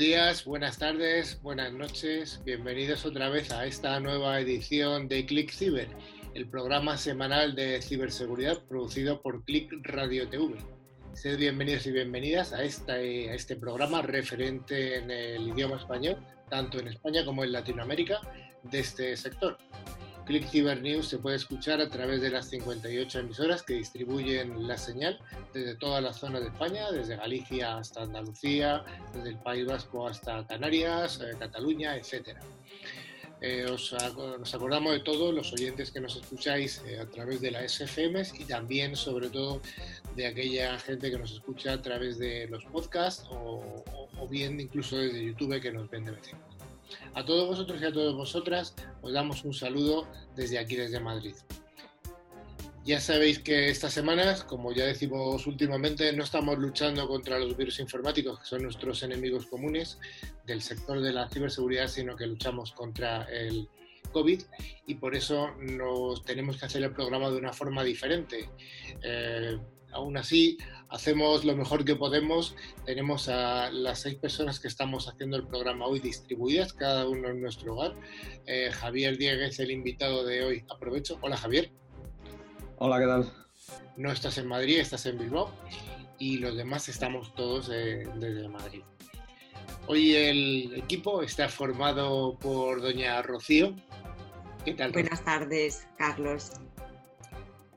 días, buenas tardes, buenas noches. Bienvenidos otra vez a esta nueva edición de Click Ciber, el programa semanal de ciberseguridad producido por Click Radio TV. Sed bienvenidos y bienvenidas a, esta, a este programa referente en el idioma español, tanto en España como en Latinoamérica, de este sector. Click News se puede escuchar a través de las 58 emisoras que distribuyen la señal desde toda la zona de España, desde Galicia hasta Andalucía, desde el País Vasco hasta Canarias, eh, Cataluña, etc. Eh, os, nos acordamos de todos los oyentes que nos escucháis eh, a través de las SFMs y también, sobre todo, de aquella gente que nos escucha a través de los podcasts o, bien incluso desde YouTube que nos ven de. A todos vosotros y a todas vosotras os damos un saludo desde aquí, desde Madrid. Ya sabéis que estas semanas, como ya decimos últimamente, no estamos luchando contra los virus informáticos, que son nuestros enemigos comunes del sector de la ciberseguridad, sino que luchamos contra el COVID y por eso nos tenemos que hacer el programa de una forma diferente. Eh, aún así, hacemos lo mejor que podemos. Tenemos a las seis personas que estamos haciendo el programa hoy distribuidas, cada uno en nuestro hogar. Eh, Javier Dieguez, el invitado de hoy. Aprovecho. Hola, Javier. Hola, ¿qué tal? No estás en Madrid, estás en Bilbao y los demás estamos todos eh, desde Madrid. Hoy el equipo está formado por doña Rocío. ¿Qué tal? Buenas tardes, Carlos.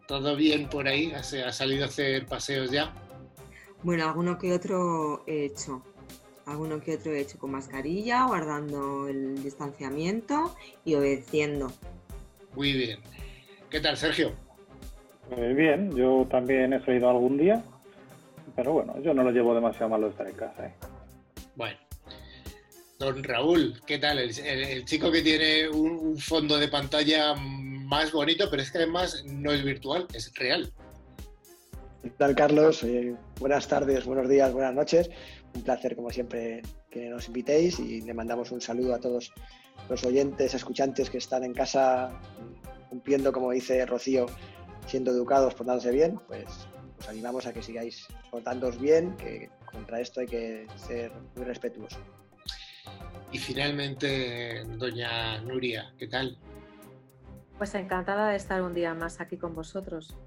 ¿Todo bien por ahí? ¿Has, salido a hacer paseos ya? Bueno, alguno que otro he hecho. Alguno que otro he hecho con mascarilla, guardando el distanciamiento y obedeciendo. Muy bien. ¿Qué tal, Sergio? Muy bien, yo también he salido algún día, pero bueno, yo no lo llevo demasiado malo estar en casa. ¿eh? Bueno. Don Raúl, ¿qué tal? El, chico que tiene un fondo de pantalla más bonito, pero es que además no es virtual, es real. ¿Qué tal, Carlos? Eh, buenas tardes, buenos días, buenas noches. Un placer, como siempre, que nos invitéis y le mandamos un saludo a todos los oyentes, escuchantes que están en casa cumpliendo, como dice Rocío, siendo educados, portándose bien. Pues os animamos a que sigáis portándoos bien, que contra esto hay que ser muy respetuosos. Y finalmente, doña Nuria, ¿qué tal? Pues encantada de estar un día más aquí con vosotros.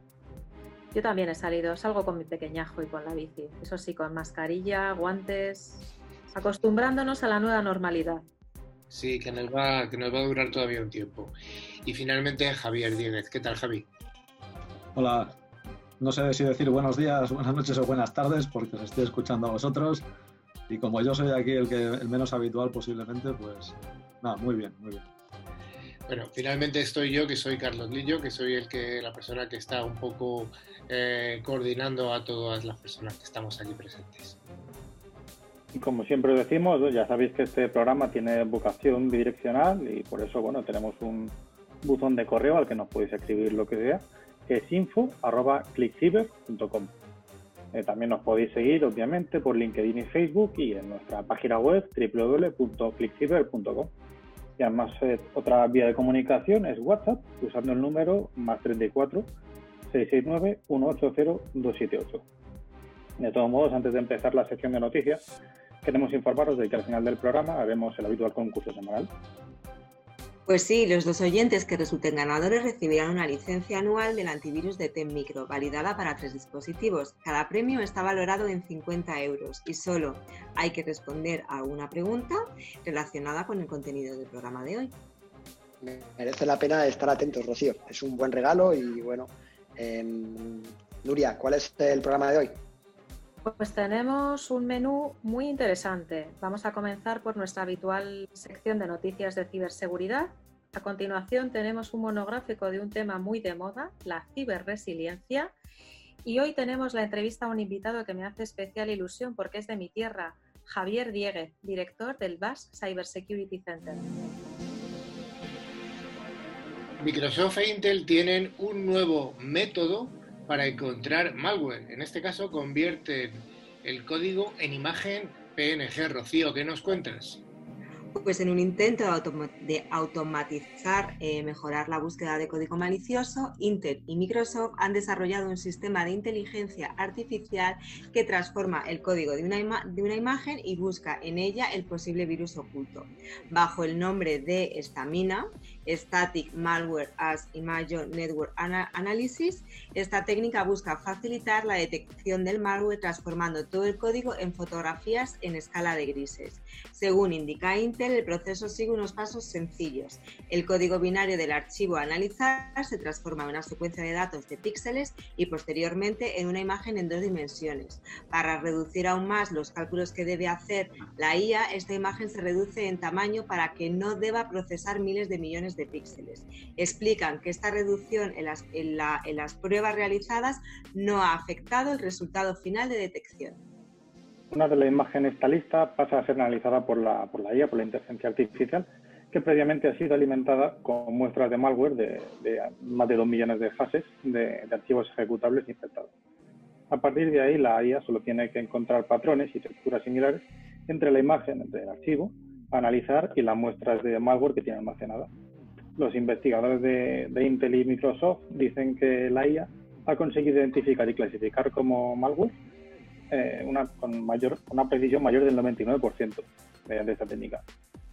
Yo también he salido, salgo con mi pequeñajo y con la bici. Eso sí, con mascarilla, guantes, acostumbrándonos a la nueva normalidad. Sí, que nos va, que nos va a durar todavía un tiempo. Y finalmente Javier Díez. ¿Qué tal, Javi? Hola. No sé si decir buenos días, buenas noches o buenas tardes, porque os estoy escuchando a vosotros. Y como yo soy aquí el, que, el menos habitual posiblemente, pues nada, muy bien, muy bien. Bueno, finalmente estoy yo, que soy Carlos Lillo, que soy el que, la persona que está un poco eh, coordinando a todas las personas que estamos aquí presentes. Y como siempre decimos, ya sabéis que este programa tiene vocación bidireccional y por eso, bueno, tenemos un buzón de correo al que nos podéis escribir lo que sea, que es info.clickciber.com. Eh, también nos podéis seguir, obviamente, por LinkedIn y Facebook y en nuestra página web www.clickciber.com. Y además, otra vía de comunicación es WhatsApp, usando el número más 34 669 180 278. De todos modos, antes de empezar la sección de noticias, queremos informaros de que al final del programa haremos el habitual concurso semanal. Pues sí, los dos oyentes que resulten ganadores recibirán una licencia anual del antivirus de TEM Micro, validada para tres dispositivos. Cada premio está valorado en 50 euros y solo hay que responder a una pregunta relacionada con el contenido del programa de hoy. Merece la pena estar atentos, Rocío. Es un buen regalo y bueno, em, Nuria, ¿cuál es el programa de hoy? Pues tenemos un menú muy interesante. Vamos a comenzar por nuestra habitual sección de noticias de ciberseguridad. A continuación tenemos un monográfico de un tema muy de moda, la ciberresiliencia. Y hoy tenemos la entrevista a un invitado que me hace especial ilusión porque es de mi tierra, Javier Dieguez, director del BAS Cybersecurity Center. Microsoft e Intel tienen un nuevo método para encontrar malware. En este caso convierten el código en imagen PNG. Rocío, ¿qué nos cuentas? Pues en un intento de, automatizar, eh, mejorar la búsqueda de código malicioso, Intel y Microsoft han desarrollado un sistema de inteligencia artificial que transforma el código de una, imagen y busca en ella el posible virus oculto. Bajo el nombre de Stamina, Static Malware as Image Network Analysis, esta técnica busca facilitar la detección del malware transformando todo el código en fotografías en escala de grises. Según indica Intel, el proceso sigue unos pasos sencillos. El código binario del archivo a analizar se transforma en una secuencia de datos de píxeles y posteriormente en una imagen en dos dimensiones. Para reducir aún más los cálculos que debe hacer la IA, esta imagen se reduce en tamaño para que no deba procesar miles de millones de píxeles. Explican que esta reducción en las, en las pruebas realizadas no ha afectado el resultado final de detección. Una de las imágenes esta lista pasa a ser analizada por la, por la IA, por la inteligencia artificial, que previamente ha sido alimentada con muestras de malware de, más de 2 millones de fases de, archivos ejecutables infectados. A partir de ahí, la IA solo tiene que encontrar patrones y texturas similares entre la imagen del archivo, analizar y las muestras de malware que tiene almacenada. Los investigadores de, de Intel y Microsoft dicen que la IA ha conseguido identificar y clasificar como malware eh, una, con mayor, una precisión mayor del 99% mediante esta técnica.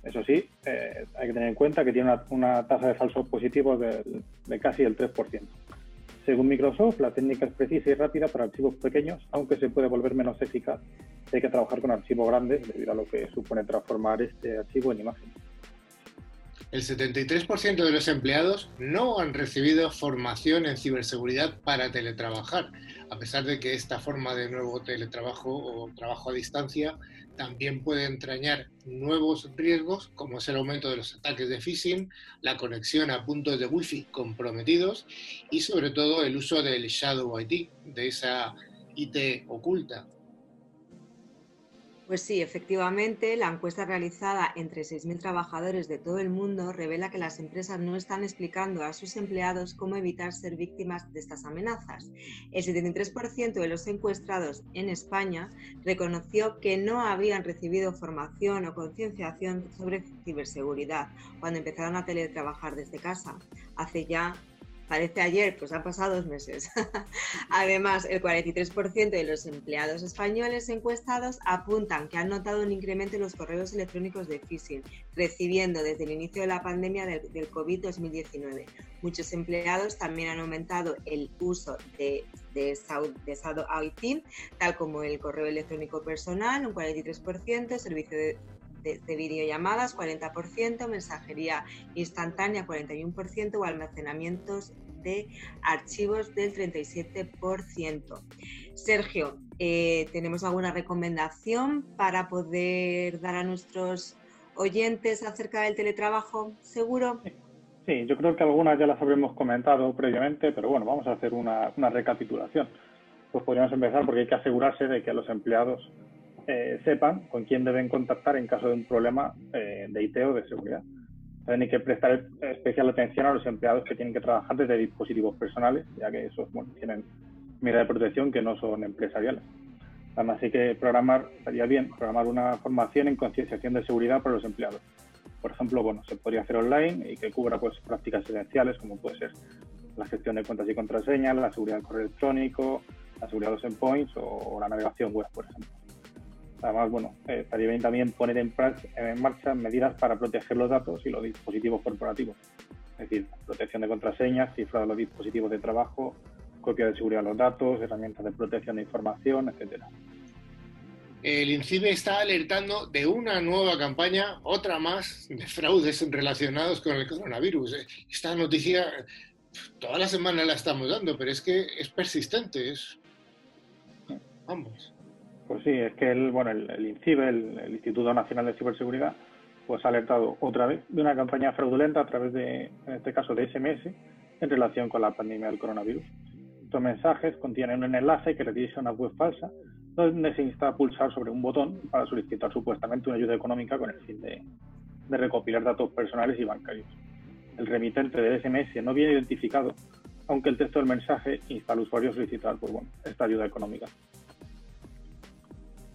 Eso sí, eh, hay que tener en cuenta que tiene una, tasa de falsos positivos de, casi el 3%. Según Microsoft, la técnica es precisa y rápida para archivos pequeños, aunque se puede volver menos eficaz si hay que trabajar con archivos grandes debido a lo que supone transformar este archivo en imagen. El 73% de los empleados no han recibido formación en ciberseguridad para teletrabajar, a pesar de que esta forma de nuevo teletrabajo o trabajo a distancia también puede entrañar nuevos riesgos, como es el aumento de los ataques de phishing, la conexión a puntos de wifi comprometidos y sobre todo el uso del shadow IT, de esa IT oculta, pues sí, efectivamente, la encuesta realizada entre 6.000 trabajadores de todo el mundo revela que las empresas no están explicando a sus empleados cómo evitar ser víctimas de estas amenazas. El 73% de los encuestados en España reconoció que no habían recibido formación o concienciación sobre ciberseguridad cuando empezaron a teletrabajar desde casa. Hace ya parece ayer, pues han pasado dos meses. Además, el 43% de los empleados españoles encuestados apuntan que han notado un incremento en los correos electrónicos de phishing, recibiendo desde el inicio de la pandemia del, COVID-2019. Muchos empleados también han aumentado el uso de, de, de tal como el correo electrónico personal, un 43%, servicio de de, videollamadas 40%, mensajería instantánea 41% o almacenamientos de archivos del 37%. Sergio, eh, ¿tenemos alguna recomendación para poder dar a nuestros oyentes acerca del teletrabajo seguro? Sí, yo creo que algunas ya las habremos comentado previamente, pero bueno, vamos a hacer una, una recapitulación. Pues podríamos empezar porque hay que asegurarse de que los empleados eh, sepan con quién deben contactar en caso de un problema eh, de IT o de seguridad. Tienen que prestar especial atención a los empleados que tienen que trabajar desde dispositivos personales, ya que esos tienen medidas de protección que no son empresariales. Además, hay que programar, estaría bien, programar una formación en concienciación de seguridad para los empleados. Por ejemplo, bueno, se podría hacer online y que cubra pues, prácticas esenciales como puede ser la gestión de cuentas y contraseñas, la seguridad del correo electrónico, la seguridad de los endpoints o la navegación web, por ejemplo. Además, bueno, eh, estaría bien también poner en, marcha medidas para proteger los datos y los dispositivos corporativos. Es decir, protección de contraseñas, cifrado de los dispositivos de trabajo, copia de seguridad de los datos, herramientas de protección de información, etcétera. El INCIBE está alertando de una nueva campaña, otra más, de fraudes relacionados con el coronavirus. Esta noticia toda la semana la estamos dando, pero es que es persistente, es... Vamos. Pues sí, es que el, bueno, el, INCIBE, el, Instituto Nacional de Ciberseguridad, pues ha alertado otra vez de una campaña fraudulenta a través de, en este caso, de SMS en relación con la pandemia del coronavirus. Estos mensajes contienen un enlace que redirige a una web falsa donde se insta a pulsar sobre un botón para solicitar supuestamente una ayuda económica con el fin de, recopilar datos personales y bancarios. El remitente del SMS no viene identificado, aunque el texto del mensaje insta al usuario a solicitar pues, bueno, esta ayuda económica.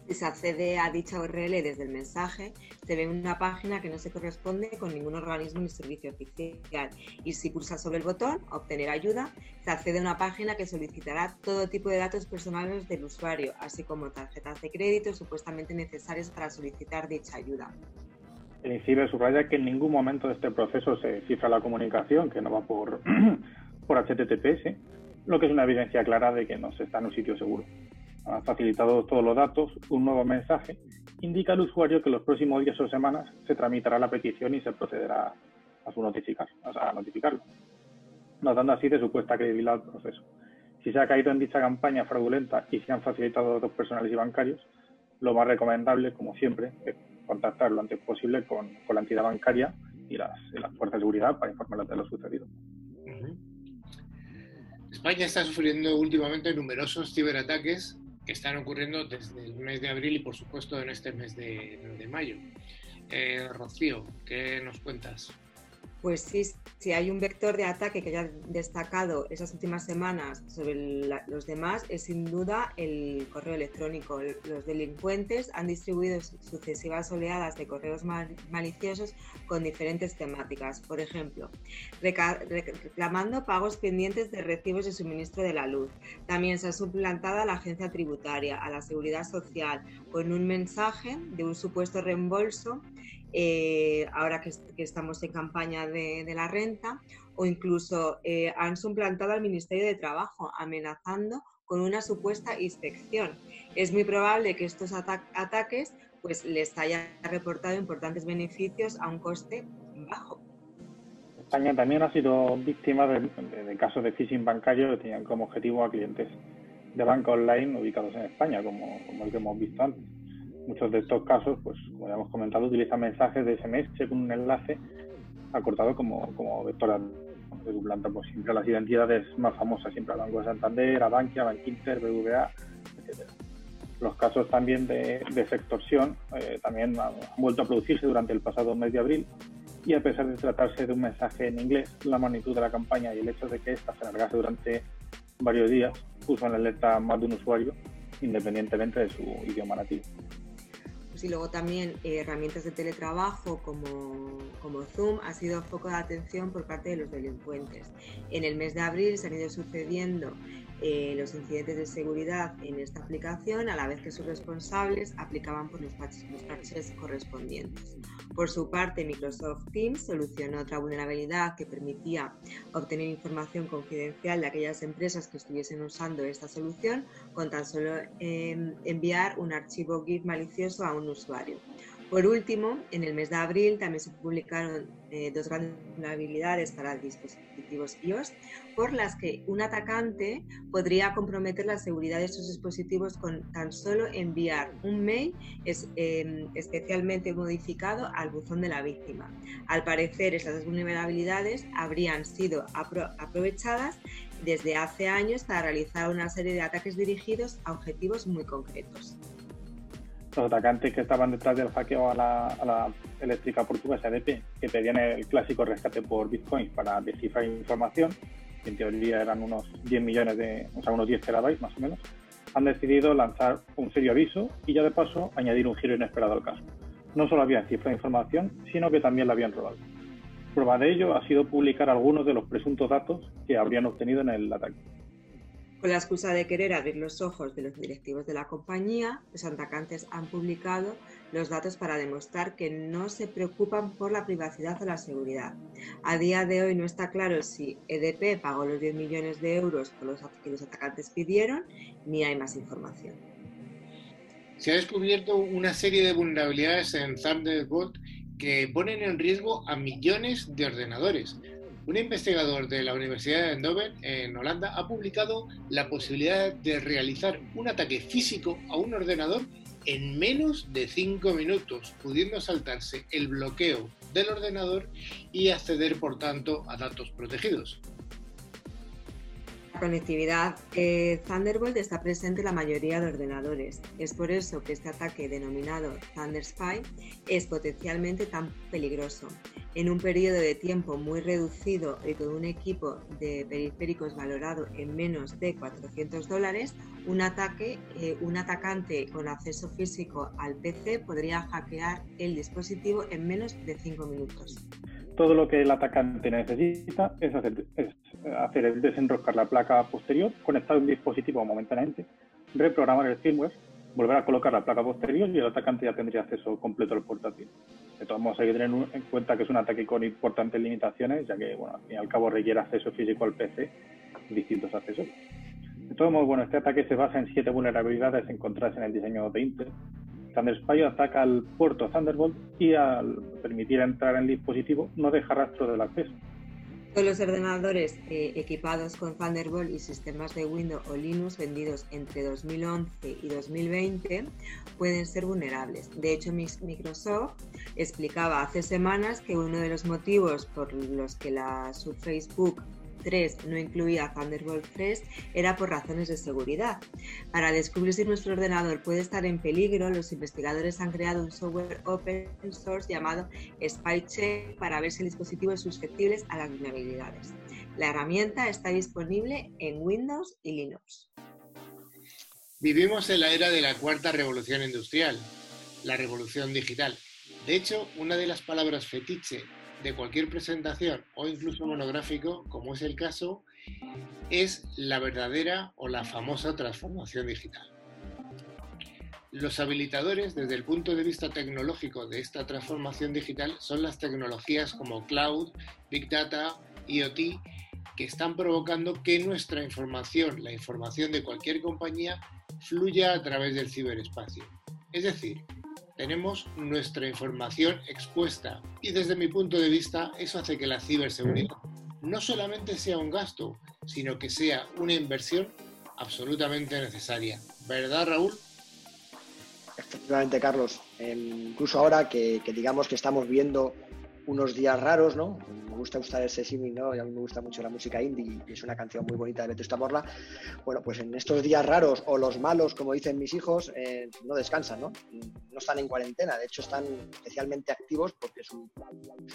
Si se accede a dicha URL desde el mensaje, se ve una página que no se corresponde con ningún organismo ni servicio oficial. Y si pulsa sobre el botón Obtener ayuda, se accede a una página que solicitará todo tipo de datos personales del usuario, así como tarjetas de crédito supuestamente necesarias para solicitar dicha ayuda. El INCIBE subraya que en ningún momento de este proceso se cifra la comunicación, que no va por, por HTTPS, lo que es una evidencia clara de que no se está en un sitio seguro ha facilitado todos los datos, un nuevo mensaje indica al usuario que los próximos días o semanas se tramitará la petición y se procederá a su notificar, a notificarlo, notando así de supuesta credibilidad al proceso. Si se ha caído en dicha campaña fraudulenta y se han facilitado datos personales y bancarios, lo más recomendable, como siempre, es contactar lo antes posible con, la entidad bancaria y las, fuerzas de seguridad para informarles de lo sucedido. España está sufriendo últimamente numerosos ciberataques que están ocurriendo desde el mes de abril y por supuesto en este mes de, mayo. Eh, Rocío, ¿qué nos cuentas? Pues sí, si hay un vector de ataque que ya destacado esas últimas semanas sobre los demás, es sin duda el correo electrónico. Los delincuentes han distribuido sucesivas oleadas de correos maliciosos con diferentes temáticas. Por ejemplo, reclamando pagos pendientes de recibos de suministro de la luz. También se ha suplantado a la agencia tributaria, a la seguridad social, con un mensaje de un supuesto reembolso eh, ahora que, estamos en campaña de, la renta, o incluso eh, han suplantado al Ministerio de Trabajo, amenazando con una supuesta inspección. Es muy probable que estos ataques pues, les haya reportado importantes beneficios a un coste bajo. España también ha sido víctima de, casos de phishing bancario que tenían como objetivo a clientes de banca online ubicados en España, como el que hemos visto antes. Muchos de estos casos, pues como ya hemos comentado, utilizan mensajes de SMS con un enlace acortado como, como vector de suplanta pues siempre las identidades más famosas, siempre a Banco de Santander, a Bankia, Bankinter, BVA, etc. Los casos también de, de extorsión eh, también han, vuelto a producirse durante el pasado mes de abril y a pesar de tratarse de un mensaje en inglés, la magnitud de la campaña y el hecho de que ésta se alargase durante varios días puso en alerta más de un usuario independientemente de su idioma nativo y luego también eh, herramientas de teletrabajo como, como Zoom ha sido foco de atención por parte de los delincuentes. En el mes de abril se han ido sucediendo eh, los incidentes de seguridad en esta aplicación a la vez que sus responsables aplicaban por los parches, correspondientes. Por su parte, Microsoft Teams solucionó otra vulnerabilidad que permitía obtener información confidencial de aquellas empresas que estuviesen usando esta solución con tan solo em, enviar un archivo GIF malicioso a un usuario. Por último, en el mes de abril también se publicaron eh, dos grandes vulnerabilidades para dispositivos iOS por las que un atacante podría comprometer la seguridad de estos dispositivos con tan solo enviar un mail em, especialmente modificado al buzón de la víctima. Al parecer, estas vulnerabilidades habrían sido aprovechadas desde hace años para realizar una serie de ataques dirigidos a objetivos muy concretos los atacantes que estaban detrás del hackeo a la, eléctrica portuguesa EDP, que pedían el clásico rescate por bitcoins para descifrar información, que en teoría eran unos 10 millones de, o sea, unos 10 terabytes más o menos, han decidido lanzar un serio aviso y ya de paso añadir un giro inesperado al caso. No solo habían cifrado información, sino que también la habían robado. Prueba de ello ha sido publicar algunos de los presuntos datos que habrían obtenido en el ataque. Con la excusa de querer abrir los ojos de los directivos de la compañía, los atacantes han publicado los datos para demostrar que no se preocupan por la privacidad o la seguridad. A día de hoy no está claro si EDP pagó los 10 millones de euros que los atacantes pidieron, ni hay más información. Se ha descubierto una serie de vulnerabilidades en Thunderbolt que ponen en riesgo a millones de ordenadores. Un investigador de la Universidad de Eindhoven, en Holanda, ha publicado la posibilidad de realizar un ataque físico a un ordenador en menos de 5 minutos, pudiendo saltarse el bloqueo del ordenador y acceder, por tanto, a datos protegidos. Conectividad eh, Thunderbolt está presente en la mayoría de ordenadores. Es por eso que este ataque denominado Thunder Spy es potencialmente tan peligroso. En un periodo de tiempo muy reducido y con un equipo de periféricos valorado en menos de 400 dólares, un, ataque, eh, un atacante con acceso físico al PC podría hackear el dispositivo en menos de 5 minutos todo lo que el atacante necesita es hacer, es hacer el desenroscar la placa posterior, conectar un dispositivo momentáneamente, reprogramar el firmware, volver a colocar la placa posterior y el atacante ya tendría acceso completo al portátil. De todos modos, hay que tener en cuenta que es un ataque con importantes limitaciones, ya que, bueno, al cabo requiere acceso físico al PC y distintos accesos. De todos modos, bueno, este ataque se basa en siete vulnerabilidades encontradas en el diseño de Intel, Spy ataca al puerto Thunderbolt y al permitir entrar en el dispositivo no deja rastro del acceso. Todos los ordenadores eh, equipados con Thunderbolt y sistemas de Windows o Linux vendidos entre 2011 y 2020 pueden ser vulnerables. De hecho, Microsoft explicaba hace semanas que uno de los motivos por los que la Surface Book 3 no incluía Thunderbolt 3 era por razones de seguridad. Para descubrir si nuestro ordenador puede estar en peligro, los investigadores han creado un software open source llamado SpyCheck para ver si el dispositivo es susceptible a las vulnerabilidades. La herramienta está disponible en Windows y Linux. Vivimos en la era de la cuarta revolución industrial, la revolución digital. De hecho, una de las palabras fetiche de cualquier presentación o incluso monográfico, como es el caso, es la verdadera o la famosa transformación digital. Los habilitadores desde el punto de vista tecnológico de esta transformación digital son las tecnologías como cloud, big data, IoT, que están provocando que nuestra información, la información de cualquier compañía, fluya a través del ciberespacio. Es decir, tenemos nuestra información expuesta y desde mi punto de vista eso hace que la ciberseguridad no solamente sea un gasto, sino que sea una inversión absolutamente necesaria. ¿Verdad, Raúl? Efectivamente, Carlos. incluso ahora que, que digamos que estamos viendo unos días raros, ¿no? Me gusta usar ese símil, ¿no? Y a mí me gusta mucho la música indie y es una canción muy bonita de Vetusta Morla. Bueno, pues en estos días raros o los malos, como dicen mis hijos, eh, no descansan, ¿no? No están en cuarentena, de hecho están especialmente activos porque su,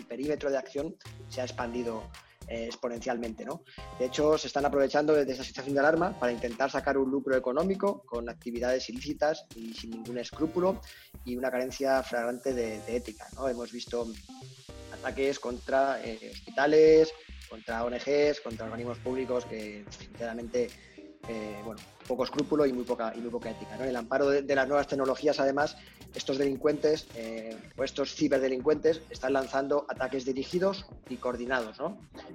perímetro de acción se ha expandido eh, exponencialmente. ¿no? De hecho, se están aprovechando de esa situación de alarma para intentar sacar un lucro económico con actividades ilícitas y sin ningún escrúpulo y una carencia flagrante de, de ética. ¿no? Hemos visto ataques contra eh, hospitales, contra ONGs, contra organismos públicos que sinceramente eh, bueno, poco escrúpulo y muy poca, y muy poca ética. En el amparo de, las nuevas tecnologías, además, estos delincuentes eh, o estos ciberdelincuentes están lanzando ataques dirigidos y coordinados.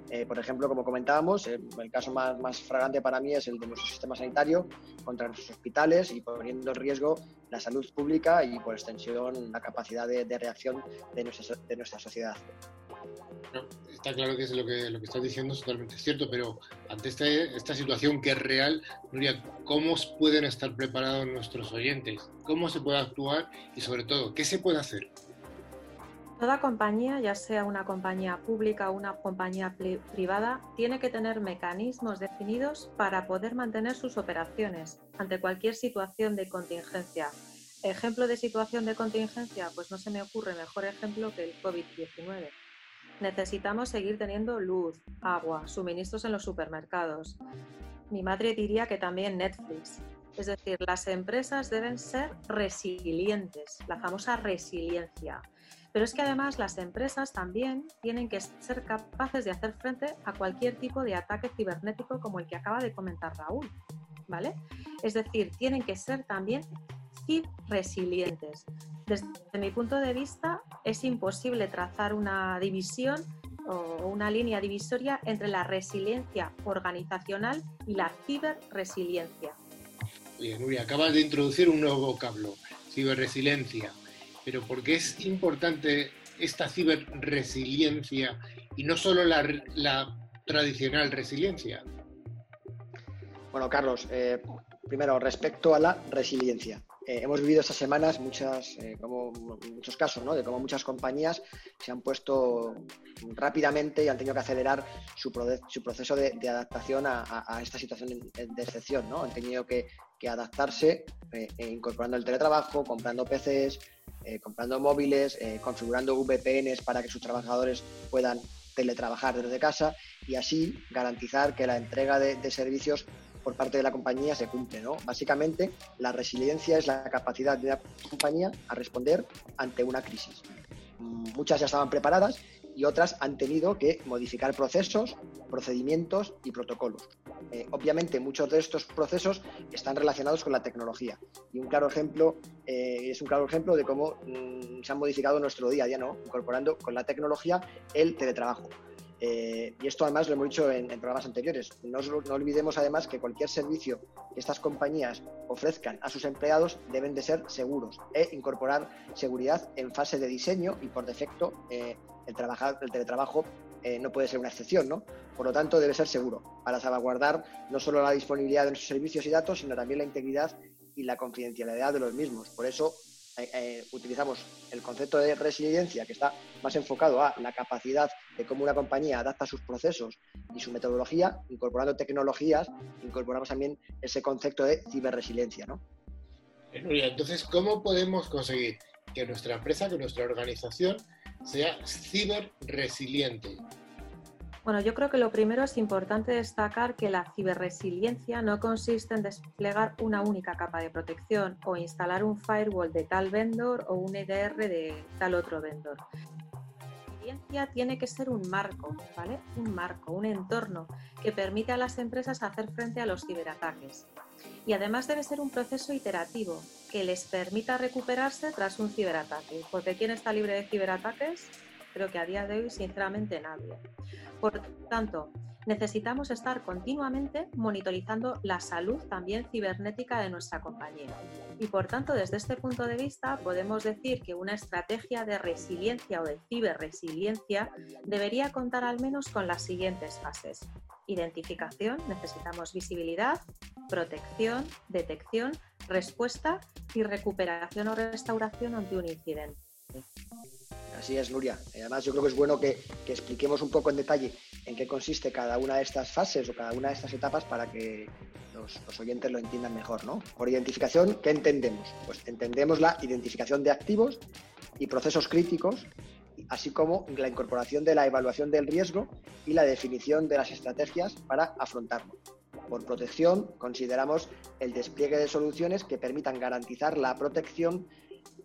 Eh, por ejemplo, como comentábamos, el caso más, más fragante para mí es el de nuestro sistema sanitario contra nuestros hospitales y poniendo en riesgo la salud pública y, por extensión, la capacidad de, reacción de nuestra, de nuestra sociedad está claro que es lo que, lo que estás diciendo es totalmente cierto, pero ante este, esta situación que es real, Nuria, ¿cómo pueden estar preparados nuestros oyentes? ¿Cómo se puede actuar? Y sobre todo, ¿qué se puede hacer? Toda compañía, ya sea una compañía pública o una compañía privada, tiene que tener mecanismos definidos para poder mantener sus operaciones ante cualquier situación de contingencia. Ejemplo de situación de contingencia, pues no se me ocurre mejor ejemplo que el COVID-19 necesitamos seguir teniendo luz, agua, suministros en los supermercados. Mi madre diría que también Netflix. Es decir, las empresas deben ser resilientes, la famosa resiliencia. Pero es que además las empresas también tienen que ser capaces de hacer frente a cualquier tipo de ataque cibernético como el que acaba de comentar Raúl. ¿Vale? Es decir, tienen que ser también resilientes. Desde mi punto de vista, es imposible trazar una división o una línea divisoria entre la resiliencia organizacional y la ciberresiliencia. Oye, Nuria, acabas de introducir un nuevo vocablo, ciberresiliencia. Pero ¿por qué es importante esta ciberresiliencia y no solo la, la tradicional resiliencia? Bueno, Carlos, eh, primero, respecto a la resiliencia. Eh, hemos vivido estas semanas muchas, eh, como muchos casos. De cómo muchas compañías se han puesto rápidamente y han tenido que acelerar su, proceso de, adaptación a, esta situación de excepción. Han tenido que, adaptarse eh, incorporando el teletrabajo, comprando PCs, comprando móviles, configurando VPNs para que sus trabajadores puedan teletrabajar desde casa y así garantizar que la entrega de servicios por parte de la compañía se cumple. ¿no? Básicamente, la resiliencia es la capacidad de la compañía a responder ante una crisis. Mm, muchas ya estaban preparadas y otras han tenido que modificar procesos, procedimientos y protocolos. Eh, obviamente, muchos de estos procesos están relacionados con la tecnología. Y un claro ejemplo eh, es un claro ejemplo de cómo mm, se han modificado nuestro día a día, ¿no? incorporando con la tecnología el teletrabajo. Eh, y esto además lo hemos dicho en, programas anteriores. No, olvidemos además que cualquier servicio que estas compañías ofrezcan a sus empleados deben de ser seguros e incorporar seguridad en fase de diseño y por defecto eh, el, el teletrabajo eh, no puede ser una excepción, ¿no? Por lo tanto, debe ser seguro para salvaguardar no solo la disponibilidad de nuestros servicios y datos, sino también la integridad y la confidencialidad de los mismos. Por eso eh, eh, utilizamos el concepto de resiliencia, que está más enfocado a la capacidad de cómo una compañía adapta sus procesos y su metodología, incorporando tecnologías, incorporamos también ese concepto de ciberresiliencia. ¿no? Entonces, ¿cómo podemos conseguir que nuestra empresa, que nuestra organización sea ciberresiliente? Bueno, yo creo que lo primero es importante destacar que la ciberresiliencia no consiste en desplegar una única capa de protección o instalar un firewall de tal vendor o un EDR de tal otro vendor. La resiliencia tiene que ser un marco, ¿vale? Un marco, un entorno que permite a las empresas hacer frente a los ciberataques. Y además debe ser un proceso iterativo que les permita recuperarse tras un ciberataque. Porque ¿quién está libre de ciberataques? Creo que a día de hoy, sinceramente, nadie. Por tanto, necesitamos estar continuamente monitorizando la salud también cibernética de nuestra compañía. Y por tanto, desde este punto de vista, podemos decir que una estrategia de resiliencia o de ciberresiliencia debería contar al menos con las siguientes fases. Identificación, necesitamos visibilidad, protección, detección, respuesta y recuperación o restauración ante un incidente. Así es, Nuria. Además, yo creo que es bueno que, expliquemos un poco en detalle en qué consiste cada una de estas fases o cada una de estas etapas para que los, oyentes lo entiendan mejor, ¿no? Por identificación, ¿qué entendemos? Pues entendemos la identificación de activos y procesos críticos, así como la incorporación de la evaluación del riesgo y la definición de las estrategias para afrontarlo. Por protección, consideramos el despliegue de soluciones que permitan garantizar la protección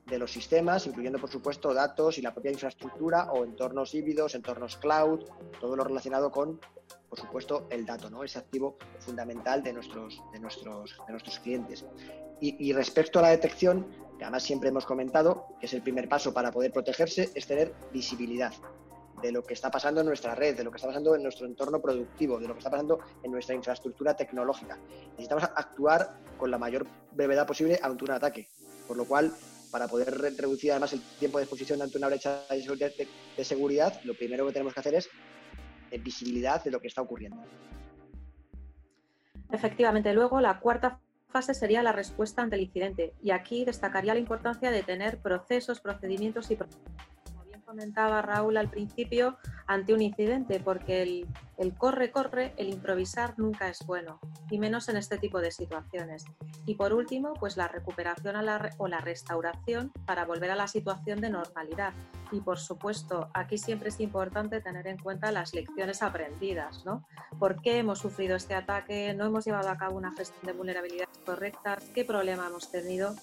de los sistemas, incluyendo por supuesto datos y la propia infraestructura o entornos híbridos, entornos cloud, todo lo relacionado con, por supuesto, el dato, ¿no? ese activo fundamental de nuestros, de nuestros, de nuestros clientes. Y, respecto a la detección, que además siempre hemos comentado, que es el primer paso para poder protegerse, es tener visibilidad de lo que está pasando en nuestra red, de lo que está pasando en nuestro entorno productivo, de lo que está pasando en nuestra infraestructura tecnológica. Necesitamos actuar con la mayor brevedad posible ante un ataque, por lo cual para poder reducir además el tiempo de exposición ante una brecha de seguridad, lo primero que tenemos que hacer es eh, visibilidad de lo que está ocurriendo. Efectivamente, luego la cuarta fase sería la respuesta ante el incidente y aquí destacaría la importancia de tener procesos, procedimientos y comentaba Raúl al principio, ante un incidente, porque el, corre, corre, el improvisar nunca es bueno, y menos en este tipo de situaciones. Y por último, pues la recuperación o la restauración para volver a la situación de normalidad. Y por supuesto, aquí siempre es importante tener en cuenta las lecciones aprendidas, ¿no? ¿Por qué hemos sufrido este ataque? ¿No hemos llevado a cabo una gestión de vulnerabilidades correctas? ¿Qué problema hemos tenido?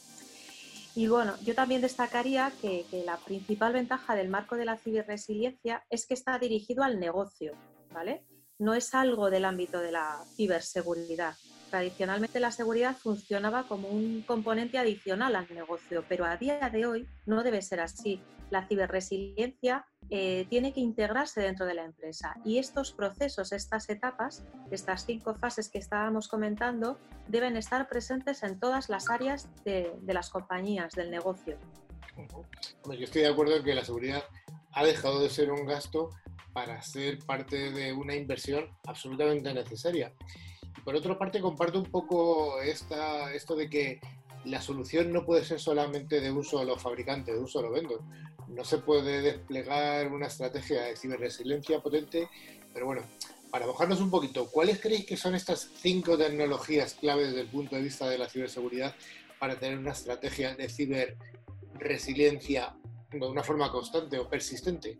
Y bueno, yo también destacaría que, la principal ventaja del marco de la ciberresiliencia es que está dirigido al negocio, ¿vale? No es algo del ámbito de la ciberseguridad. Tradicionalmente la seguridad funcionaba como un componente adicional al negocio, pero a día de hoy no debe ser así. La ciberresiliencia eh, tiene que integrarse dentro de la empresa y estos procesos, estas etapas, estas cinco fases que estábamos comentando, deben estar presentes en todas las áreas de, las compañías, del negocio. yo estoy de acuerdo en que la seguridad ha dejado de ser un gasto para ser parte de una inversión absolutamente necesaria. Por otra parte, comparto un poco esta, esto de que la solución no puede ser solamente de un solo fabricante, de un solo vendor. No se puede desplegar una estrategia de ciberresiliencia potente, pero bueno, para mojarnos un poquito, ¿cuáles creéis que son estas cinco tecnologías clave desde el punto de vista de la ciberseguridad para tener una estrategia de ciberresiliencia de una forma constante o persistente?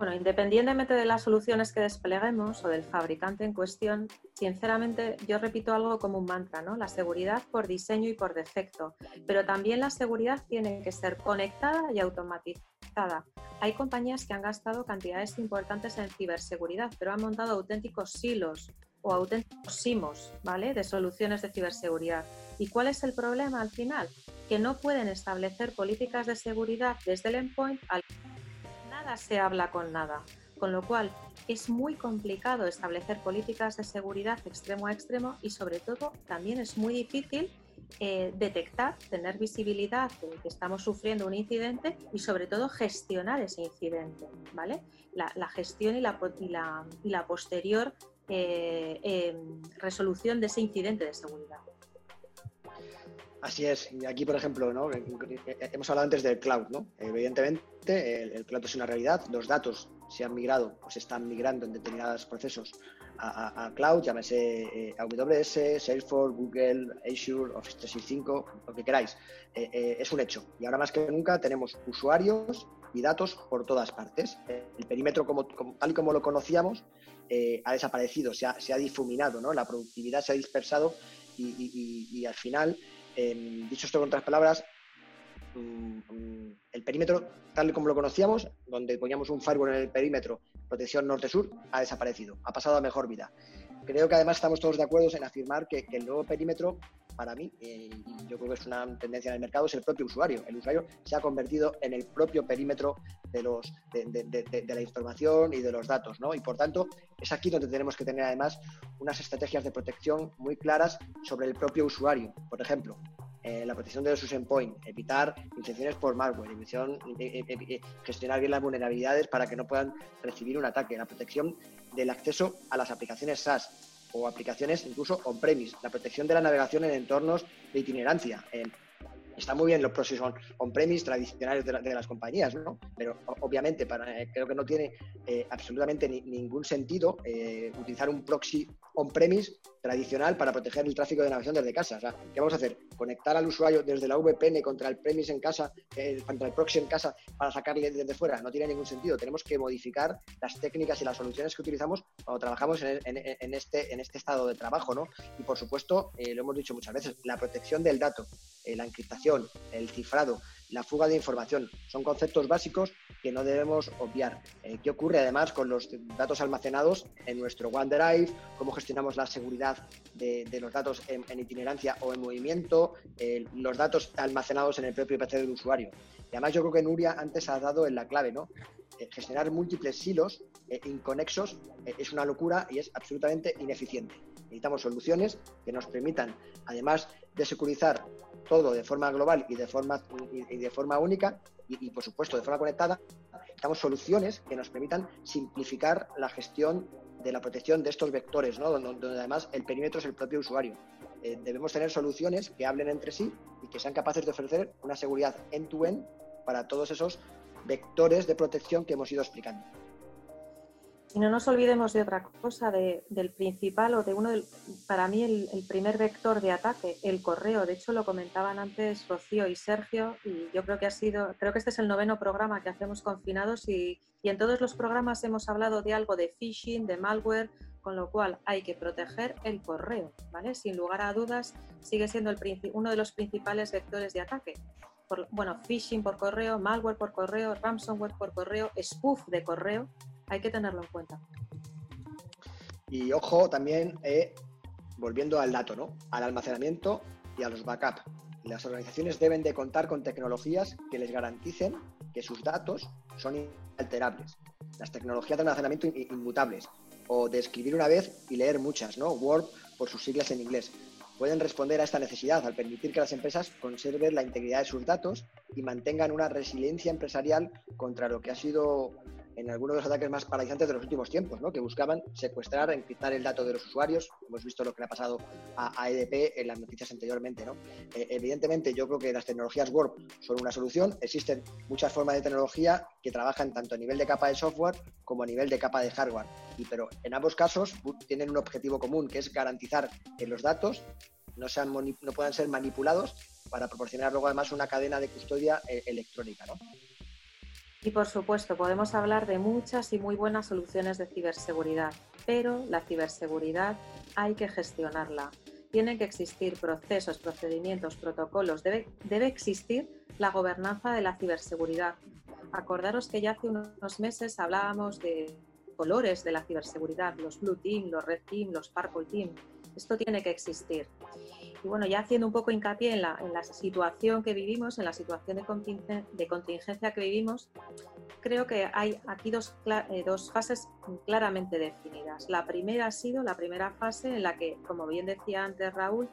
Bueno, independientemente de las soluciones que despleguemos o del fabricante en cuestión, sinceramente yo repito algo como un mantra, ¿no? La seguridad por diseño y por defecto, pero también la seguridad tiene que ser conectada y automatizada. Hay compañías que han gastado cantidades importantes en ciberseguridad, pero han montado auténticos silos o auténticos simos, ¿vale? De soluciones de ciberseguridad. ¿Y cuál es el problema al final? Que no pueden establecer políticas de seguridad desde el endpoint al se habla con nada, con lo cual es muy complicado establecer políticas de seguridad extremo a extremo y sobre todo también es muy difícil eh, detectar, tener visibilidad de que estamos sufriendo un incidente y sobre todo gestionar ese incidente, ¿vale? La, gestión y la, y la, posterior eh, em, resolución de ese incidente de seguridad. Así es. Aquí, por ejemplo, ¿no? hemos hablado antes del cloud. ¿no? Evidentemente, el, cloud es una realidad. Los datos se han migrado o se están migrando en determinados procesos a, cloud, llámese eh, AWS, Salesforce, Google, Azure, Office 365, lo que queráis. Eh, eh, es un hecho. Y ahora más que nunca tenemos usuarios y datos por todas partes. El perímetro, como, tal y como lo conocíamos, ha desaparecido, se ha, difuminado, ¿no? la productividad se ha dispersado y al final dicho esto con otras palabras, mm, mm, el perímetro, tal como lo conocíamos, donde poníamos un firewall en el perímetro, protección norte-sur, ha desaparecido, ha pasado a mejor vida. Creo que además estamos todos de acuerdo en afirmar que, el nuevo perímetro, para mí, eh, y yo creo que es una tendencia en el mercado, es el propio usuario. El usuario se ha convertido en el propio perímetro de, los, de, la información y de los datos, ¿no? Y por tanto, es aquí donde tenemos que tener además unas estrategias de protección muy claras sobre el propio usuario. Por ejemplo, eh, la protección de sus endpoints, evitar infecciones por malware, eh, eh, gestionar bien las vulnerabilidades para que no puedan recibir un ataque, la protección del acceso a las aplicaciones SaaS o aplicaciones incluso on-premise, la protección de la navegación en entornos de itinerancia, está muy bien los proxies on-premise tradicionales de, las compañías, ¿no? Pero obviamente para, creo que no tiene absolutamente ningún sentido utilizar un proxy on-premise tradicional para proteger el tráfico de navegación desde casa. ¿qué vamos a hacer? ¿Conectar al usuario desde la VPN contra el premise en casa, eh, contra el proxy en casa para sacarle desde fuera? No tiene ningún sentido. Tenemos que modificar las técnicas y las soluciones que utilizamos cuando trabajamos en, este, en este estado de trabajo, ¿no? Y por supuesto, eh, lo hemos dicho muchas veces, la protección del dato, eh, la encriptación, el cifrado, la fuga de información. Son conceptos básicos que no debemos obviar. Eh, ¿Qué ocurre además con los datos almacenados en nuestro OneDrive? ¿Cómo gestionamos la seguridad de, los datos en, itinerancia o en movimiento? Eh, los datos almacenados en el propio PC del usuario. Y además yo creo que Nuria antes ha dado en la clave, ¿no? Eh, gestionar múltiples silos inconexos es una locura y es absolutamente ineficiente. Necesitamos soluciones que nos permitan, además de securizar todo de forma global y de forma, y de forma única y, por supuesto de forma conectada, necesitamos soluciones que nos permitan simplificar la gestión de la protección de estos vectores, ¿no? donde, además el perímetro es el propio usuario. Eh, debemos tener soluciones que hablen entre sí y que sean capaces de ofrecer una seguridad end-to-end para todos esos vectores de protección que hemos ido explicando. Y no nos olvidemos de otra cosa, del principal o de uno, del, para mí el, primer vector de ataque, el correo. De hecho, lo comentaban antes Rocío y Sergio y yo creo que ha sido, creo que este es el noveno programa que hacemos confinados y, y en todos los programas hemos hablado de algo de phishing, de malware, con lo cual hay que proteger el correo, ¿vale? Sin lugar a dudas, sigue siendo el, uno de los principales vectores de ataque. Bueno, phishing por correo, malware por correo, ransomware por correo, spoof de correo, hay que tenerlo en cuenta. Y ojo también, eh, volviendo al dato, ¿no? Al almacenamiento y a los backups. Las organizaciones deben de contar con tecnologías que les garanticen que sus datos son inalterables. Las tecnologías de almacenamiento inmutables. O de escribir una vez y leer muchas, ¿no? Word por sus siglas en inglés. Pueden responder a esta necesidad al permitir que las empresas conserven la integridad de sus datos y mantengan una resiliencia empresarial contra lo que ha sido en algunos de los ataques más paralizantes de los últimos tiempos, ¿no? que buscaban secuestrar, encriptar el dato de los usuarios. Hemos visto lo que le ha pasado a, EDP en las noticias anteriormente. ¿no? Eh, evidentemente, yo creo que las tecnologías Warp son una solución. Existen muchas formas de tecnología que trabajan tanto a nivel de capa de software como a nivel de capa de hardware. Y, pero en ambos casos tienen un objetivo común, que es garantizar que los datos no, sean, no puedan ser manipulados para proporcionar luego además una cadena de custodia eh, electrónica. ¿no? Y por supuesto, podemos hablar de muchas y muy buenas soluciones de ciberseguridad, pero la ciberseguridad hay que gestionarla. Tienen que existir procesos, procedimientos, protocolos, debe, debe existir la gobernanza de la ciberseguridad. Acordaros que ya hace unos meses hablábamos de colores de la ciberseguridad, los Blue Team, los Red Team, los Purple Team. Esto tiene que existir. Y bueno, ya haciendo un poco hincapié en la, en la situación que vivimos, en la situación de, contingencia que vivimos, creo que hay aquí dos, eh, dos fases claramente definidas. La primera ha sido la primera fase en la que, como bien decía antes Raúl,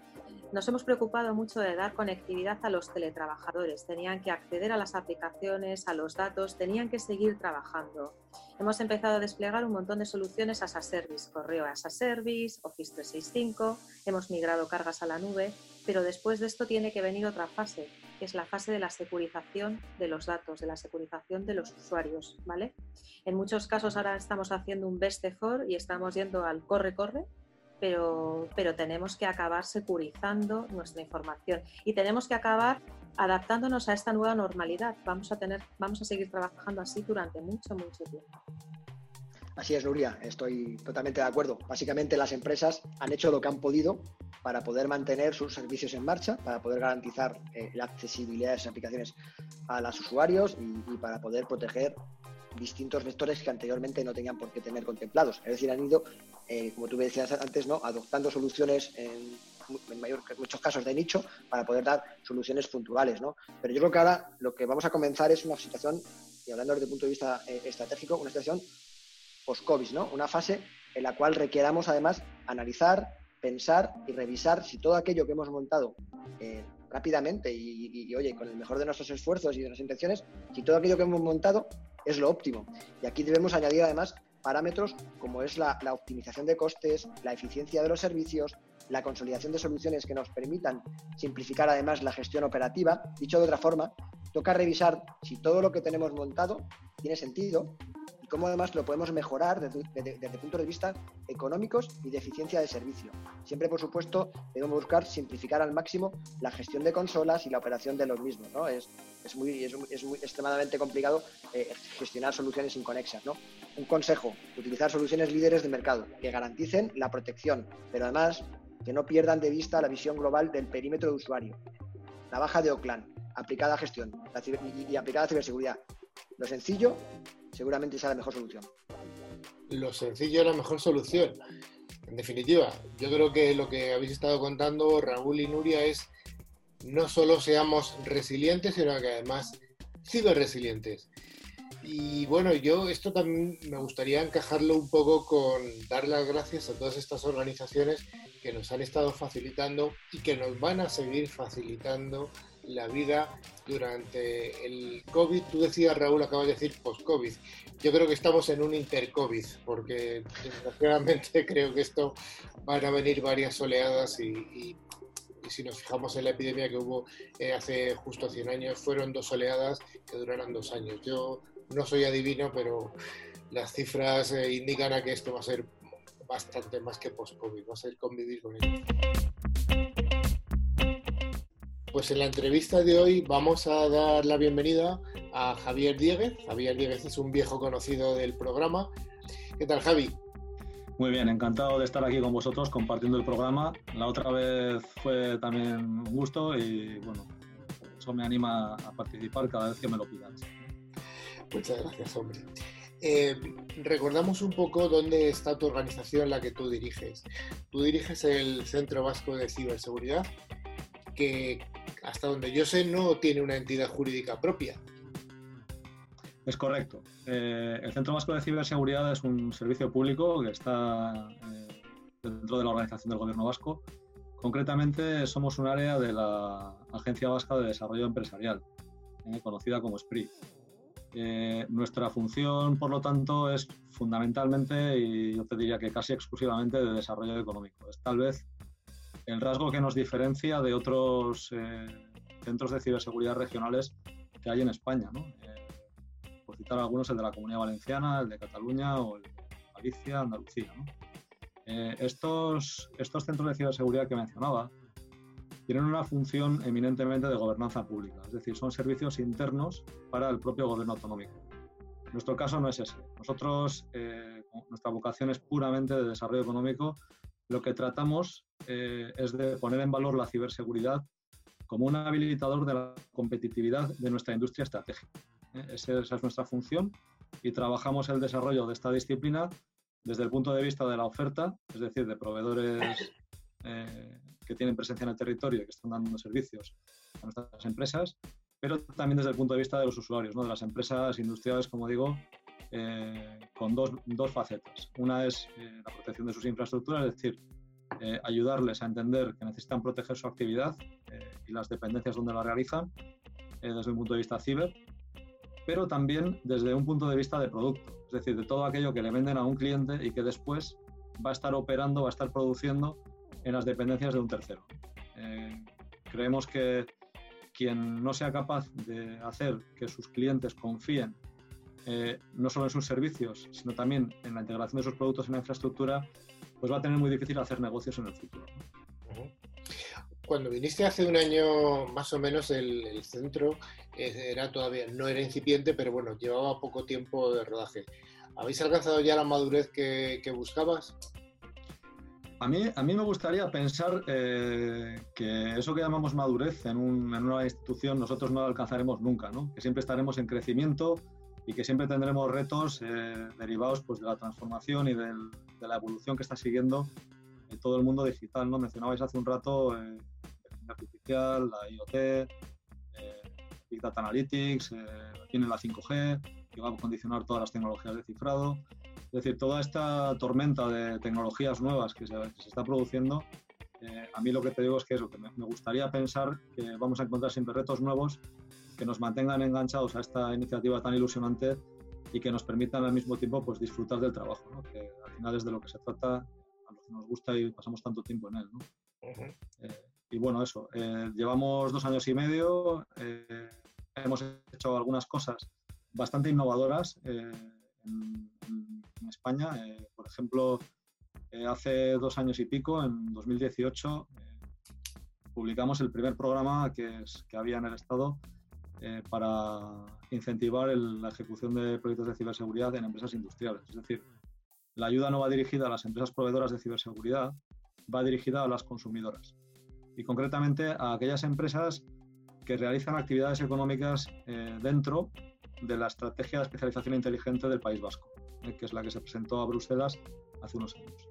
nos hemos preocupado mucho de dar conectividad a los teletrabajadores. Tenían que acceder a las aplicaciones, a los datos, tenían que seguir trabajando. Hemos empezado a desplegar un montón de soluciones as a service, correo as a service, Office 365, hemos migrado cargas a la nube, pero después de esto tiene que venir otra fase, que es la fase de la securización de los datos, de la securización de los usuarios, ¿vale? En muchos casos ahora estamos haciendo un best effort y estamos yendo al corre-corre, pero, pero tenemos que acabar securizando nuestra información y tenemos que acabar adaptándonos a esta nueva normalidad. Vamos a, tener, vamos a seguir trabajando así durante mucho, mucho tiempo. Así es, Nuria, estoy totalmente de acuerdo. Básicamente las empresas han hecho lo que han podido para poder mantener sus servicios en marcha, para poder garantizar eh, la accesibilidad de esas aplicaciones a los usuarios y para poder proteger distintos vectores que anteriormente no tenían por qué tener contemplados. Es decir, han ido, eh, como tú me decías antes, ¿no? adoptando soluciones en, mayor, muchos casos de nicho para poder dar soluciones puntuales. ¿no? Pero yo creo que ahora lo que vamos a comenzar es una situación, y hablando desde el punto de vista eh, estratégico, una situación post-COVID, ¿no? una fase en la cual requieramos además analizar, pensar y revisar si todo aquello que hemos montado eh, rápidamente y, oye, con el mejor de nuestros esfuerzos y de nuestras intenciones, si todo aquello que hemos montado es lo óptimo. Y aquí debemos añadir además parámetros como es la, optimización de costes, la eficiencia de los servicios, la consolidación de soluciones que nos permitan simplificar además la gestión operativa. Dicho de otra forma, toca revisar si todo lo que tenemos montado tiene sentido cómo además lo podemos mejorar desde, desde, puntos de vista económicos y de eficiencia de servicio. Siempre, por supuesto, debemos buscar simplificar al máximo la gestión de consolas y la operación de los mismos. ¿no? Es, es, muy, es, muy extremadamente complicado eh, gestionar soluciones inconexas. ¿no? Un consejo, utilizar soluciones líderes de mercado que garanticen la protección, pero además que no pierdan de vista la visión global del perímetro de usuario. La baja de OCLAN, aplicada a gestión y, y aplicada a ciberseguridad. Lo sencillo seguramente sea la mejor solución. Lo sencillo es la mejor solución. En definitiva, yo creo que lo que habéis estado contando, Raúl y Nuria, es no solo seamos resilientes, sino que además ciberresilientes. Y bueno, yo esto también me gustaría encajarlo un poco con dar las gracias a todas estas organizaciones que nos han estado facilitando y que nos van a seguir facilitando la vida durante el COVID. Tú decías, Raúl, acabas de decir post-COVID. Yo creo que estamos en un inter-COVID, porque desgraciadamente creo que esto van a venir varias oleadas y, si nos fijamos en la epidemia que hubo eh, hace justo 100 años, fueron dos oleadas que duraron dos años. Yo no soy adivino, pero las cifras eh, indican a que esto va a ser bastante más que post-COVID, va a ser convivir con ello. Pues en la entrevista de hoy vamos a dar la bienvenida a Javier Dieguez. Javier Dieguez es un viejo conocido del programa. ¿Qué tal, Javi? Muy bien, encantado de estar aquí con vosotros compartiendo el programa. La otra vez fue también un gusto y bueno, eso me anima a participar cada vez que me lo pidáis. Muchas gracias, hombre. Eh, recordamos un poco dónde está tu organización, la que tú diriges. Tú diriges el Centro Vasco de Ciberseguridad, que hasta donde yo sé no tiene una entidad jurídica propia. Es correcto. Eh, el Centro Vasco de Ciberseguridad es un servicio público que está eh, dentro de la organización del Gobierno Vasco. Concretamente, somos un área de la Agencia Vasca de Desarrollo Empresarial, eh, conocida como SPRI. Nuestra función, por lo tanto, es fundamentalmente, y yo te diría que casi exclusivamente, de desarrollo económico. Es tal vez el rasgo que nos diferencia de otros eh, centros de ciberseguridad regionales que hay en España. Eh, por citar algunos, el de la Comunidad Valenciana, el de Cataluña o el de Galicia, Andalucía. ¿no? estos, centros de ciberseguridad que mencionaba tienen una función eminentemente de gobernanza pública, es decir, son servicios internos para el propio gobierno autonómico. Nuestro caso no es ese. Nosotros, eh, nuestra vocación es puramente de desarrollo económico. Lo que tratamos eh, es de poner en valor la ciberseguridad como un habilitador de la competitividad de nuestra industria estratégica. ¿eh? Esa es nuestra función y trabajamos el desarrollo de esta disciplina desde el punto de vista de la oferta, es decir, de proveedores que tienen presencia en el territorio y que están dando servicios a nuestras empresas, pero también desde el punto de vista de los usuarios, de las empresas industriales, como digo, eh, con dos, dos, facetas. Una es eh, la protección de sus infraestructuras, es decir, eh, ayudarles a entender que necesitan proteger su actividad y las dependencias donde la realizan desde un punto de vista ciber, pero también desde un punto de vista de producto, es decir, de todo aquello que le venden a un cliente y que después va a estar operando, va a estar produciendo en las dependencias de un tercero. Creemos que quien no sea capaz de hacer que sus clientes confíen eh, no solo en sus servicios, sino también en la integración de sus productos en la infraestructura, pues va a tener muy difícil hacer negocios en el futuro. Cuando viniste hace un año más o menos el, centro eh, era todavía no era incipiente, pero bueno llevaba poco tiempo de rodaje. ¿Habéis alcanzado ya la madurez que buscabas? A mí, a mí me gustaría pensar eh, que eso que llamamos madurez en, una institución nosotros no lo alcanzaremos nunca, ¿no? que siempre estaremos en crecimiento y que siempre tendremos retos eh, derivados pues, de la transformación y de la evolución que está siguiendo todo el mundo digital. ¿no? Mencionabais hace un rato eh, la artificial, la IoT, Big Data Analytics, tiene la 5G, que va a condicionar todas las tecnologías de cifrado. Es decir, toda esta tormenta de tecnologías nuevas que se, está produciendo, eh, a mí lo que te digo es que eso, que me, gustaría pensar que vamos a encontrar siempre retos nuevos que nos mantengan enganchados a esta iniciativa tan ilusionante y que nos permitan al mismo tiempo pues, disfrutar del trabajo, que al final es de lo que se trata, a lo que nos gusta y pasamos tanto tiempo en él. Eh, y bueno, eso, eh, llevamos dos años y medio, hemos hecho algunas cosas bastante innovadoras en, España. Eh, por ejemplo, eh, hace dos años y pico, en 2018, eh, publicamos el primer programa que, que había en el Estado para incentivar la ejecución de proyectos de ciberseguridad en empresas industriales. Es decir, la ayuda no va dirigida a las empresas proveedoras de ciberseguridad, va dirigida a las consumidoras y concretamente a aquellas empresas que realizan actividades económicas dentro de la Estrategia de Especialización Inteligente del País Vasco. Eh, que es la que se presentó a Bruselas hace unos años.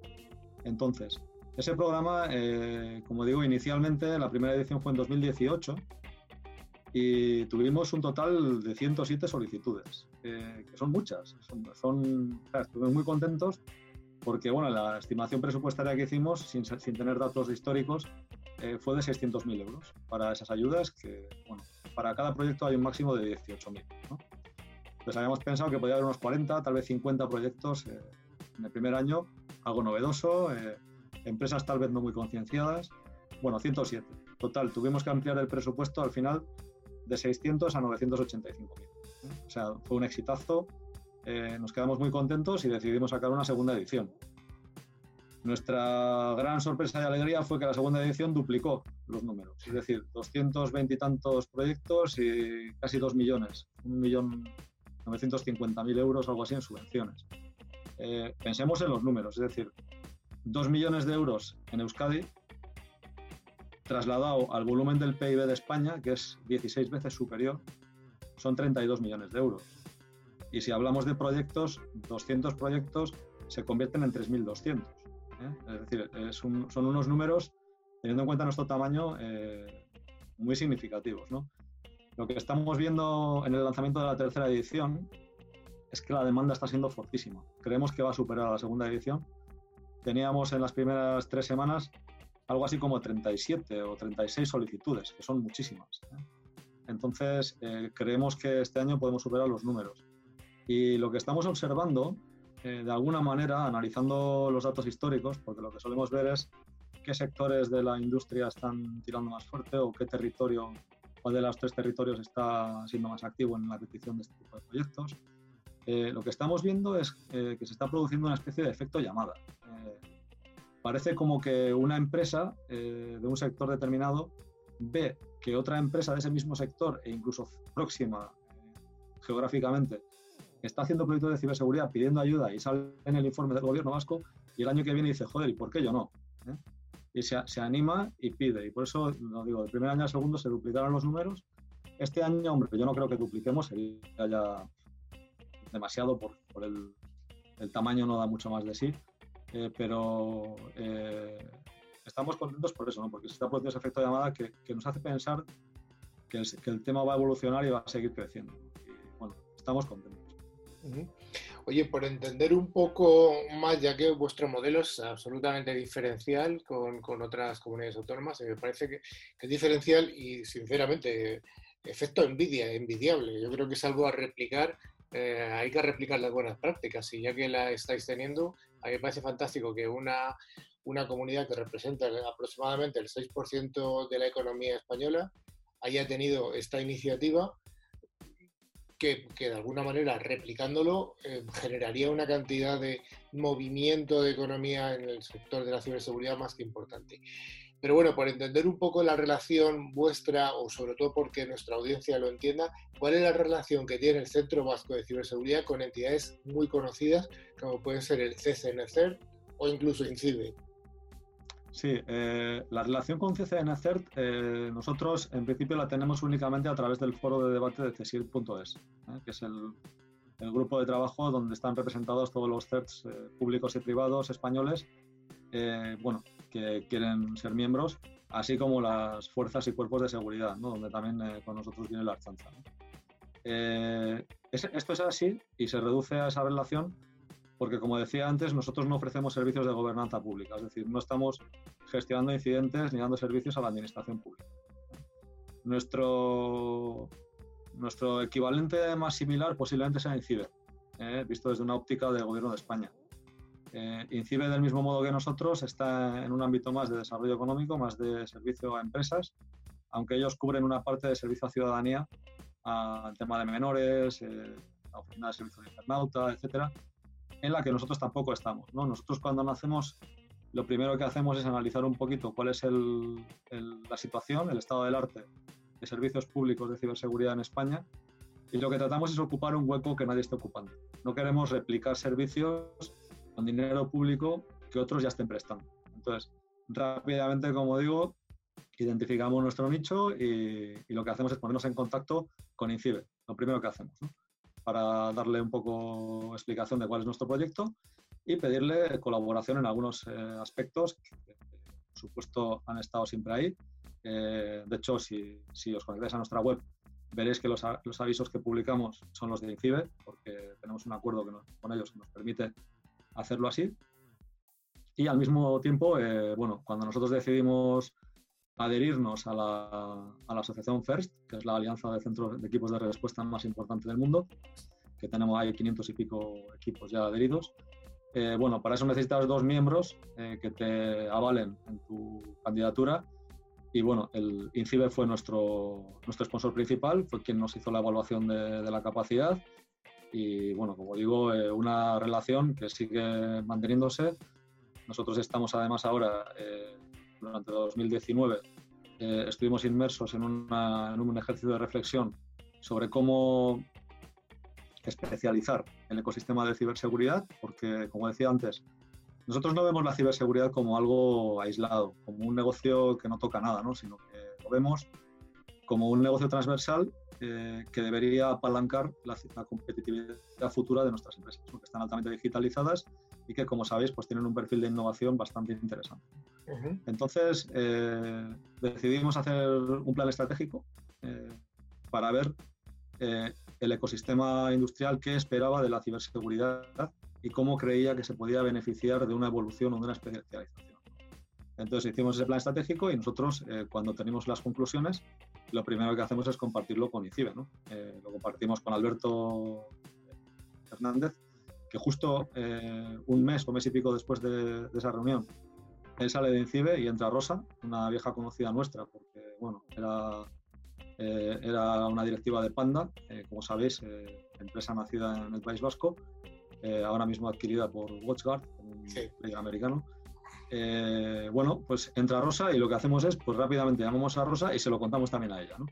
Entonces, ese programa, eh, como digo, inicialmente la primera edición fue en 2018 y tuvimos un total de 107 solicitudes, que son muchas. Son, estuvimos muy contentos porque bueno, la estimación presupuestaria que hicimos, sin, sin tener datos históricos, eh, fue de 600.000 euros para esas ayudas, que bueno, para cada proyecto hay un máximo de 18.000. ¿no? Entonces habíamos pensado que podía haber unos 40, tal vez 50 proyectos eh, en el primer año, algo novedoso, eh, empresas tal vez no muy concienciadas. Bueno, 107. Total, tuvimos que ampliar el presupuesto al final de 600 a 985 mil. O sea, fue un exitazo. Eh, nos quedamos muy contentos y decidimos sacar una segunda edición. Nuestra gran sorpresa y alegría fue que la segunda edición duplicó los números, es decir, 220 y tantos proyectos y casi 2 millones, un millón 950.000 euros, algo así, en subvenciones. Eh, pensemos en los números, es decir, 2 millones de euros en Euskadi, trasladado al volumen del PIB de España, que es 16 veces superior, son 32 millones de euros. Y si hablamos de proyectos, 200 proyectos se convierten en 3.200. ¿eh? Es decir, son unos números, teniendo en cuenta nuestro tamaño, eh, muy significativos. ¿no? Lo que estamos viendo en el lanzamiento de la tercera edición es que la demanda está siendo fortísima. Creemos que va a superar a la segunda edición. Teníamos en las primeras tres semanas algo así como 37 o 36 solicitudes, que son muchísimas. ¿eh? Entonces, eh, creemos que este año podemos superar los números. Y lo que estamos observando, eh, de alguna manera, analizando los datos históricos, porque lo que solemos ver es qué sectores de la industria están tirando más fuerte o qué territorio, cuál de los tres territorios está siendo más activo en la petición de este tipo de proyectos. Lo que estamos viendo es que se está produciendo una especie de efecto llamada. Parece como que una empresa de un sector determinado ve que otra empresa de ese mismo sector e incluso próxima eh, geográficamente está haciendo proyectos de ciberseguridad pidiendo ayuda y sale en el informe del gobierno vasco y el año que viene dice, joder, ¿y por qué yo no? ¿Eh? Y se, se, anima y pide. Y por eso, lo digo, del primer año al segundo se duplicaron los números. Este año, hombre, yo no creo que dupliquemos, sería ya demasiado por, por el, tamaño, no da mucho más de sí. Eh, pero estamos contentos por eso, ¿no? porque se está produciendo ese efecto de llamada que, que nos hace pensar que el, que el, tema va a evolucionar y va a seguir creciendo. Y, bueno, estamos contentos. Oye, por entender un poco más, ya que vuestro modelo es absolutamente diferencial con, con otras comunidades autónomas, me parece que, que, es diferencial y, sinceramente, efecto envidia, envidiable. Yo creo que es algo a replicar, eh, hay que replicar las buenas prácticas y ya que la estáis teniendo, a mí me parece fantástico que una, una comunidad que representa aproximadamente el 6% de la economía española haya tenido esta iniciativa que, que de alguna manera replicándolo eh, generaría una cantidad de movimiento de economía en el sector de la ciberseguridad más que importante. Pero bueno, por entender un poco la relación vuestra, o sobre todo porque nuestra audiencia lo entienda, ¿cuál es la relación que tiene el Centro Vasco de Ciberseguridad con entidades muy conocidas, como pueden ser el CCNCER o incluso INCIBE? Sí, eh, la relación con CCNCERT eh, nosotros en principio la tenemos únicamente a través del foro de debate de CSIR.es, ¿eh? que es el, el, grupo de trabajo donde están representados todos los CERTs eh, públicos y privados españoles bueno, quieren ser miembros, así como las fuerzas y cuerpos de seguridad, donde también con nosotros viene la Archanza. esto es así y se reduce a esa relación porque como decía antes, nosotros no ofrecemos servicios de gobernanza pública, es decir, no estamos gestionando incidentes ni dando servicios a la administración pública. Nuestro, nuestro equivalente más similar posiblemente sea INCIBE, eh, visto desde una óptica del Gobierno de España. Eh, INCIBE, del mismo modo que nosotros, está en un ámbito más de desarrollo económico, más de servicio a empresas, aunque ellos cubren una parte de servicio a ciudadanía, al tema de menores, eh, la oficina de servicio de internauta, etcétera, en la que nosotros tampoco estamos. ¿no? Nosotros cuando nacemos lo primero que hacemos es analizar un poquito cuál es el, la situación, el estado del arte de servicios públicos de ciberseguridad en España y lo que tratamos es ocupar un hueco que nadie esté ocupando. No queremos replicar servicios con dinero público que otros ya estén prestando. Entonces, rápidamente, como digo, identificamos nuestro nicho y, lo que hacemos es ponernos en contacto con INCIBE, lo primero que hacemos. para darle un poco explicación de cuál es nuestro proyecto y pedirle colaboración en algunos eh, aspectos que, por supuesto, han estado siempre ahí. Eh, de hecho, si, os conectáis a nuestra web, veréis que los, avisos que publicamos son los de INCIBE, porque tenemos un acuerdo con ellos que nos permite hacerlo así. Y al mismo tiempo, eh, bueno, cuando nosotros decidimos adherirnos a la, a la, asociación FIRST, que es la alianza de centros de equipos de respuesta más importante del mundo, que tenemos ahí 500 y pico equipos ya adheridos. Eh, bueno, para eso necesitas dos miembros eh, que te avalen en tu candidatura. Y bueno, el INCIBE fue nuestro, nuestro sponsor principal, fue quien nos hizo la evaluación de, de la capacidad. Y bueno, como digo, eh, una relación que sigue manteniéndose. Nosotros estamos además ahora eh, durante 2019 eh, estuvimos inmersos en, una, en, un ejercicio de reflexión sobre cómo especializar el ecosistema de ciberseguridad, porque, como decía antes, nosotros no vemos la ciberseguridad como algo aislado, como un negocio que no toca nada, ¿no? sino que lo vemos como un negocio transversal eh, que debería apalancar la, la, competitividad futura de nuestras empresas, porque están altamente digitalizadas y que, como sabéis, pues tienen un perfil de innovación bastante interesante. Uh -huh. Entonces, eh, decidimos hacer un plan estratégico eh, para ver el ecosistema industrial que esperaba de la ciberseguridad y cómo creía que se podía beneficiar de una evolución o de una especialización. Entonces hicimos ese plan estratégico y nosotros, eh, cuando tenemos las conclusiones, lo primero que hacemos es compartirlo con INCIBE. ¿no? Eh, lo compartimos con Alberto Hernández, que justo eh, un mes o mes y pico después de, esa reunión, él sale de INCIBE y entra Rosa, una vieja conocida nuestra, porque bueno, era, eh, era una directiva de Panda, como sabéis, empresa nacida en el País Vasco, ahora mismo adquirida por WatchGuard, un sí. americano eh, bueno, pues entra Rosa y lo que hacemos es, pues rápidamente llamamos a Rosa y se lo contamos también a ella, ¿no?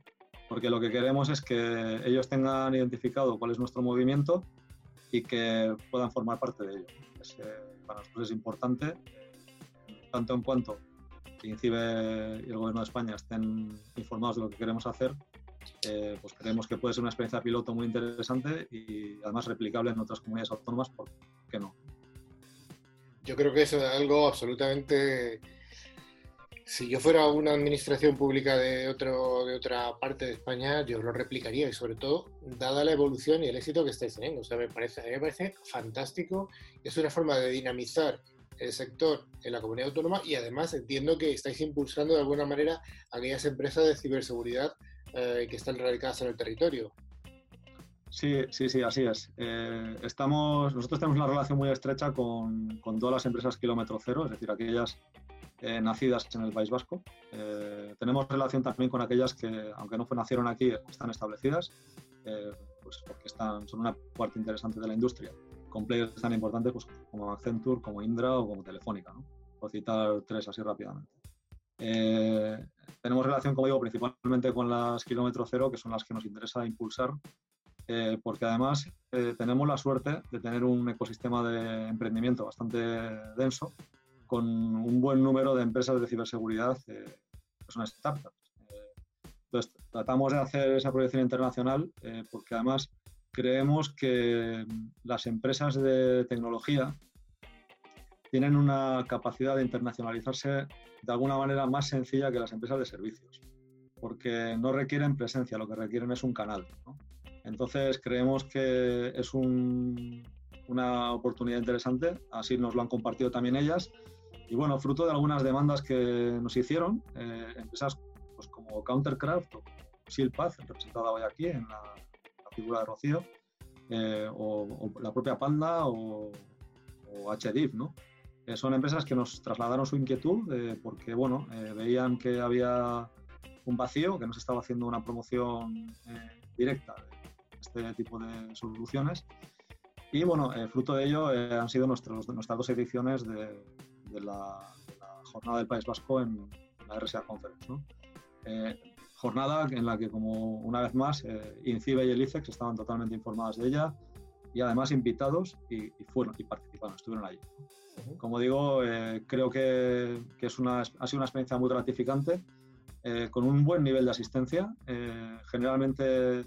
Porque lo que queremos es que ellos tengan identificado cuál es nuestro movimiento y que puedan formar parte de ello. Eh, para nosotros es importante, tanto en cuanto que INCIBE y el Gobierno de España estén informados de lo que queremos hacer, eh, pues creemos que puede ser una experiencia piloto muy interesante y además replicable en otras comunidades autónomas, ¿por qué no? Yo creo que eso es algo absolutamente... Si yo fuera una administración pública de, otro, de otra parte de España, yo lo replicaría y sobre todo, dada la evolución y el éxito que estáis teniendo. O sea, me parece, me parece fantástico. Es una forma de dinamizar el sector en la comunidad autónoma y además entiendo que estáis impulsando de alguna manera aquellas empresas de ciberseguridad eh, que están radicadas en el territorio. Sí, sí, sí, así es. Eh, estamos, nosotros tenemos una relación muy estrecha con, con, todas las empresas kilómetro cero, es decir, aquellas eh, nacidas en el País Vasco. Eh, tenemos relación también con aquellas que, aunque no nacieron aquí, están establecidas, pues porque son una parte interesante de la industria, con players tan importantes pues, como Accenture, como Indra o como Telefónica, ¿no? por citar tres así rápidamente. tenemos relación, como digo, principalmente con las kilómetro cero, que son las que nos interesa impulsar eh, porque además eh, tenemos la suerte de tener un ecosistema de emprendimiento bastante denso, con un buen número de empresas de ciberseguridad eh, que son startups. entonces, tratamos de hacer esa proyección internacional porque además creemos que las empresas de tecnología tienen una capacidad de internacionalizarse de alguna manera más sencilla que las empresas de servicios, porque no requieren presencia, lo que requieren es un canal. ¿no? Entonces creemos que es una oportunidad interesante, así nos lo han compartido también ellas. Y bueno, fruto de algunas demandas que nos hicieron, eh, empresas pues, como Countercraft o Shieldpath, representada hoy aquí en la, figura de Rocío, eh, o, la propia Panda o, o HDIF, ¿no? Eh, son empresas que nos trasladaron su inquietud porque bueno, veían que había un vacío, que no se estaba haciendo una promoción directa este tipo de soluciones. Y bueno, eh, fruto de ello eh, han sido nuestros, nuestras dos ediciones de, la, Jornada del País Vasco en, la RSA Conference. Eh, jornada en la que, como una vez más, INCIBE y el ICEX estaban totalmente informadas de ella y además invitados y, fueron y participaron, estuvieron allí. Como digo, creo que, que, es una, ha sido una experiencia muy gratificante, con un buen nivel de asistencia. generalmente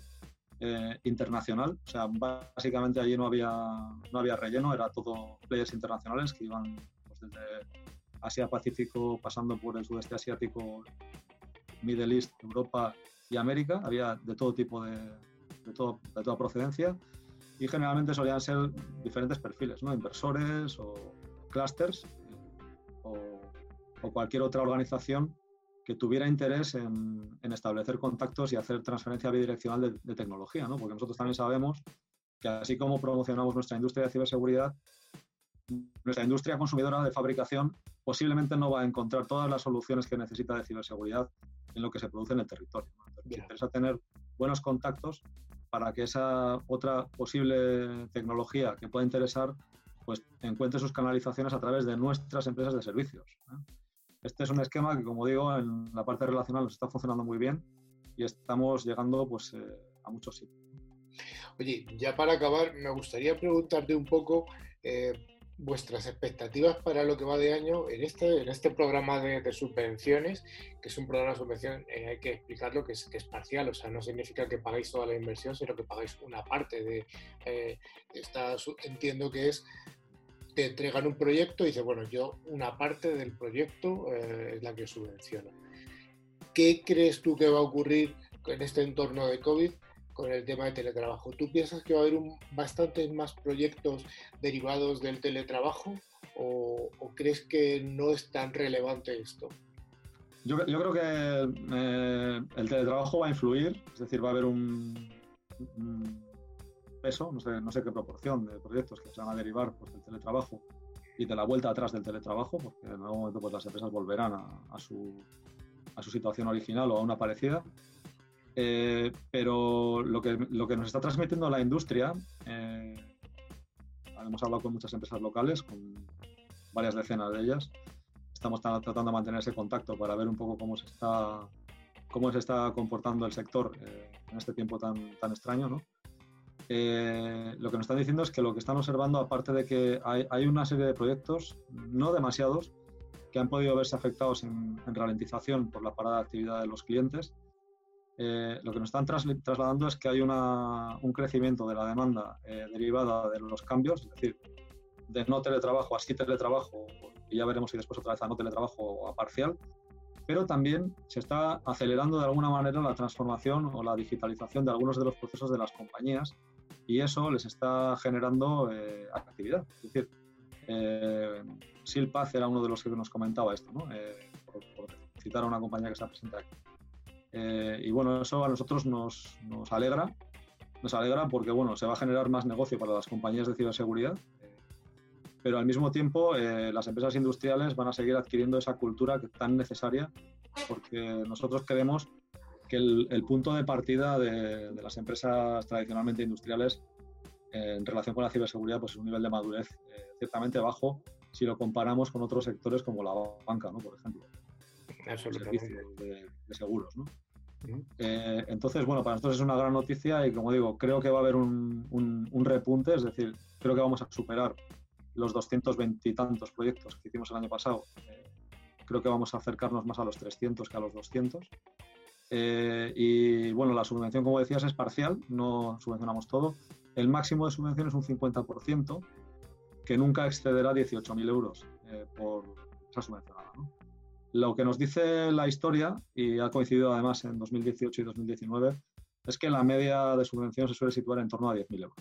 eh, internacional. O sea, básicamente allí no había, no había relleno, era todo players internacionales que iban pues, desde Asia Pacífico, pasando por el sudeste asiático, Middle East, Europa y América. Había de todo tipo de, de, todo, de toda procedencia y generalmente solían ser diferentes perfiles, ¿no? inversores o clusters o, o cualquier otra organización que tuviera interés en, establecer contactos y hacer transferencia bidireccional de, tecnología, ¿no? porque nosotros también sabemos que así como promocionamos nuestra industria de ciberseguridad, nuestra industria consumidora de fabricación posiblemente no va a encontrar todas las soluciones que necesita de ciberseguridad en lo que se produce en el territorio. Nos interesa tener buenos contactos para que esa otra posible tecnología que pueda interesar pues encuentre sus canalizaciones a través de nuestras empresas de servicios. Este es un esquema que, como digo, en la parte relacional nos está funcionando muy bien y estamos llegando pues, eh, a muchos sitios. Oye, ya para acabar, me gustaría preguntarte un poco eh, vuestras expectativas para lo que va de año en este, en este programa de, subvenciones, que es un programa de subvención, eh, hay que explicarlo, que es, que es parcial, o sea, no significa que pagáis toda la inversión, sino que pagáis una parte de esta, entiendo que es te entregan un proyecto y dices, bueno, yo una parte del proyecto eh, es la que subvenciono. ¿Qué crees tú que va a ocurrir en este entorno de COVID con el tema de teletrabajo? ¿Tú piensas que va a haber bastantes más proyectos derivados del teletrabajo o, crees que no es tan relevante esto? Yo, creo que eh, el teletrabajo va a influir, es decir, va a haber un, peso, no sé, no sé, qué proporción de proyectos que se van a derivar pues, del teletrabajo y de la vuelta atrás del teletrabajo, porque en algún momento pues, las empresas volverán a, su, a su situación original o a una parecida. Eh, pero lo que, lo que nos está transmitiendo la industria, eh, hemos hablado con muchas empresas locales, con varias decenas de ellas, estamos tratando de mantener ese contacto para ver un poco cómo se está, cómo se está comportando el sector eh, en este tiempo tan, tan extraño. Lo que nos están diciendo es que lo que están observando, aparte de que hay, hay una serie de proyectos, no demasiados, que han podido verse afectados en, en ralentización por la parada de actividad de los clientes, eh, lo que nos están trasladando es que hay un crecimiento de la demanda eh, derivada de los cambios, es decir, de no teletrabajo a sí teletrabajo, y ya veremos si después otra vez a no teletrabajo o a parcial, pero también se está acelerando de alguna manera la transformación o la digitalización de algunos de los procesos de las compañías y eso les está generando eh, actividad. Es decir, eh, era uno de los que nos comentaba esto, ¿no? por, por, citar a una compañía que está presente aquí. Eh, y bueno, eso a nosotros nos, nos, alegra, nos alegra porque bueno, se va a generar más negocio para las compañías de ciberseguridad, eh, pero al mismo tiempo eh, las empresas industriales van a seguir adquiriendo esa cultura que tan necesaria porque nosotros creemos que el, el punto de partida de, de, las empresas tradicionalmente industriales en relación con la ciberseguridad pues es un nivel de madurez ciertamente bajo si lo comparamos con otros sectores como la banca, ¿no? por ejemplo de, de, seguros. ¿no? Eh, entonces, bueno, para nosotros es una gran noticia y como digo, creo que va a haber un, un, repunte, es decir, creo que vamos a superar los 220 y tantos proyectos que hicimos el año pasado. Eh, creo que vamos a acercarnos más a los 300 que a los 200. Eh, y bueno, la subvención, como decías, es parcial, no subvencionamos todo. El máximo de subvención es un 50%, que nunca excederá 18.000 euros por esa subvencionada. Lo que nos dice la historia, y ha coincidido además en 2018 y 2019, es que la media de subvención se suele situar en torno a 10.000 euros.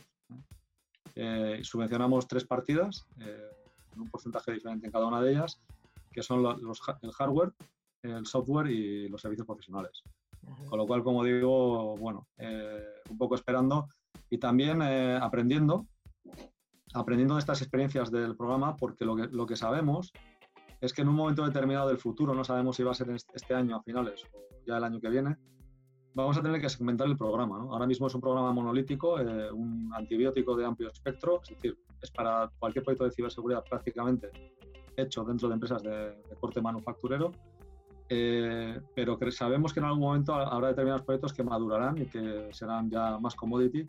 Eh, subvencionamos tres partidas, eh, un porcentaje diferente en cada una de ellas, que son el hardware, el software y los servicios profesionales. Con lo cual, como digo, bueno, eh, un poco esperando y también eh, aprendiendo, aprendiendo de estas experiencias del programa, porque lo que, lo que sabemos es que en un momento determinado del futuro, no sabemos si va a ser este año a finales o ya el año que viene, vamos a tener que segmentar el programa. Ahora mismo es un programa monolítico, eh, un antibiótico de amplio espectro, es decir, es para cualquier proyecto de ciberseguridad prácticamente hecho dentro de empresas de, corte manufacturero, eh, pero sabemos que en algún momento habrá determinados proyectos que madurarán y que serán ya más commodity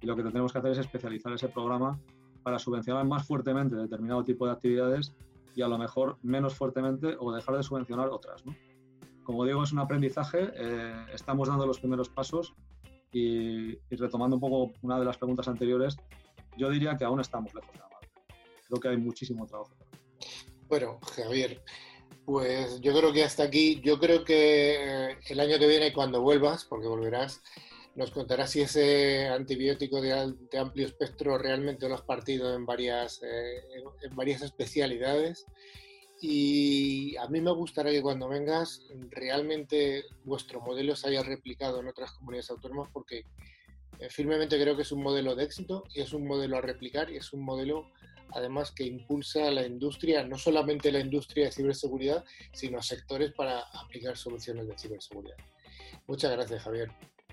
y lo que tendremos que hacer es especializar ese programa para subvencionar más fuertemente determinado tipo de actividades y a lo mejor menos fuertemente o dejar de subvencionar otras. ¿no? Como digo, es un aprendizaje, eh, estamos dando los primeros pasos y, retomando un poco una de las preguntas anteriores, yo diría que aún estamos lejos de la madre. Creo que hay muchísimo trabajo. Bueno, Javier, pues yo creo que hasta aquí, yo creo que eh, el año que viene cuando vuelvas, porque volverás, nos contarás si ese antibiótico de, amplio espectro realmente lo has partido en varias, eh, en varias especialidades. Y a mí me gustaría que cuando vengas realmente vuestro modelo se haya replicado en otras comunidades autónomas porque eh, firmemente creo que es un modelo de éxito y es un modelo a replicar y es un modelo además que impulsa a la industria, no solamente la industria de ciberseguridad, sino a sectores para aplicar soluciones de ciberseguridad. Muchas gracias, Javier.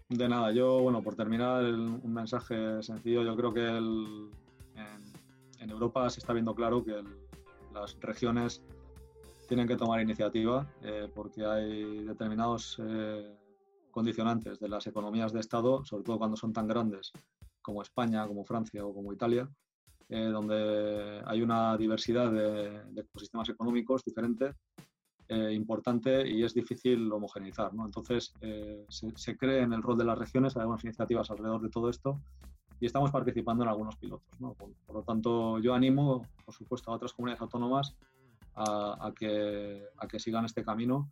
De nada, yo, bueno, por terminar, un mensaje sencillo. Yo creo que en, Europa se está viendo claro que las regiones tienen que tomar iniciativa eh, porque hay determinados eh, condicionantes de las economías de Estado, sobre todo cuando son tan grandes como España, como Francia o como Italia, eh, donde hay una diversidad de, de ecosistemas económicos diferentes eh, importante y es difícil homogeneizar. ¿no? Entonces, eh, se, cree en el rol de las regiones, hay algunas iniciativas alrededor de todo esto y estamos participando en algunos pilotos. ¿no? Por, lo tanto, yo animo, por supuesto, a otras comunidades autónomas a, que, a que sigan este camino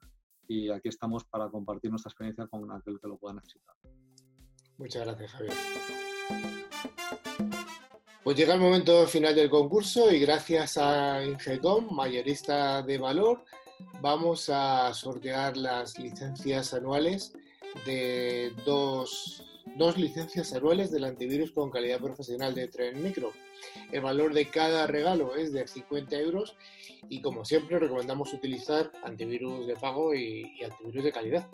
y aquí estamos para compartir nuestra experiencia con aquel que lo pueda necesitar. Muchas gracias, Javier. Pues llega el momento final del concurso y gracias a Ingecom, mayorista de valor, vamos a sortear las licencias anuales de dos, dos licencias anuales del antivirus con calidad profesional de Tren Micro. El valor de cada regalo es de 50 euros y como siempre recomendamos utilizar antivirus de pago y, antivirus de calidad.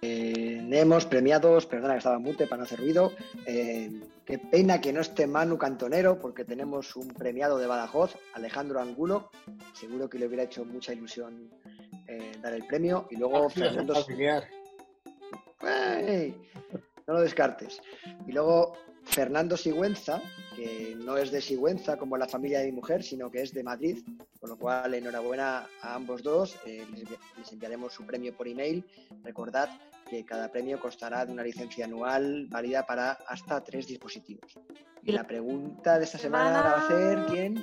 Tenemos premiados, perdona que estaba mute para no hacer ruido. Eh, qué pena que no esté Manu Cantonero, porque tenemos un premiado de Badajoz, Alejandro Angulo. Seguro que le hubiera hecho mucha ilusión eh, dar el premio. Y luego Fernando. No lo descartes. Y luego Fernando Sigüenza, que no es de Sigüenza como la familia de mi mujer, sino que es de Madrid, con lo cual enhorabuena a ambos dos. Eh, les, enviaremos su premio por email. Recordad que cada premio costará de una licencia anual válida para hasta tres dispositivos. Y la pregunta de esta semana, la va a hacer quién?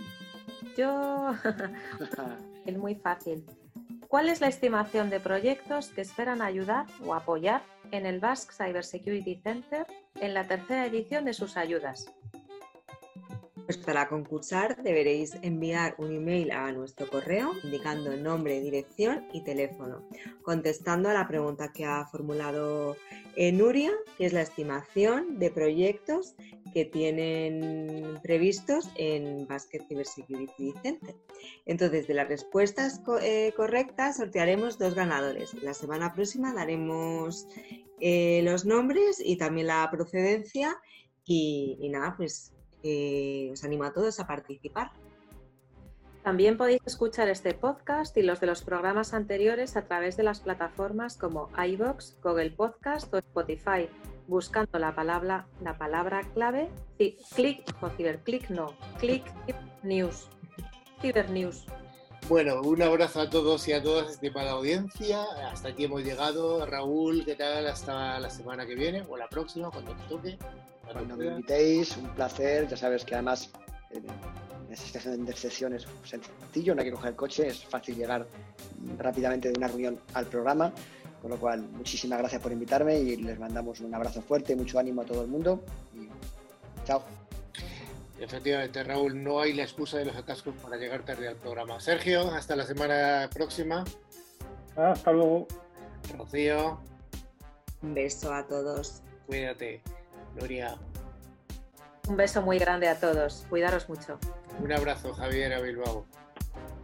Yo. es muy fácil. ¿Cuál es la estimación de proyectos que esperan ayudar o apoyar en el Basque Cybersecurity Center en la tercera edición de sus ayudas? Pues para concursar deberéis enviar un email a nuestro correo indicando nombre, dirección y teléfono, contestando a la pregunta que ha formulado Nuria, que es la estimación de proyectos que tienen previstos en Basket Cybersecurity Center. Entonces, de las respuestas eh, correctas sortearemos dos ganadores. La semana próxima daremos eh, los nombres y también la procedencia y, nada, pues eh, os animo a todos a participar. También podéis escuchar este podcast y los de los programas anteriores a través de las plataformas como iBox, Google Podcast o Spotify, buscando la palabra, la palabra clave click o ciberclick no, click news, cibernews. Bueno, un abrazo a todos y a todas, estimada audiencia. Hasta aquí hemos llegado. Raúl, ¿qué tal? Hasta la semana que viene o la próxima, cuando te toque. Cuando me invitéis, un placer. Ya sabes que además eh, en esta sesión es sencillo, no hay que coger el coche, es fácil llegar rápidamente de una reunión al programa. Con lo cual, muchísimas gracias por invitarme y les mandamos un abrazo fuerte, mucho ánimo a todo el mundo. Y chao. Efectivamente, Raúl, no hay la excusa de los atascos para llegar tarde al programa. Sergio, hasta la semana próxima. Hasta luego. Rocío. Un beso a todos. Cuídate. Gloria. Un beso muy grande a todos. Cuidaros mucho. Un abrazo, Javier a Bilbao.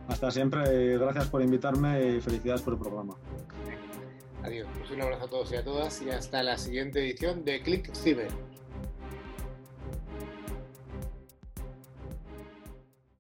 Hasta siempre. Gracias por invitarme y felicidades por el programa. Adiós. Pues un abrazo a todos y a todas y hasta la siguiente edición de Click Cyber.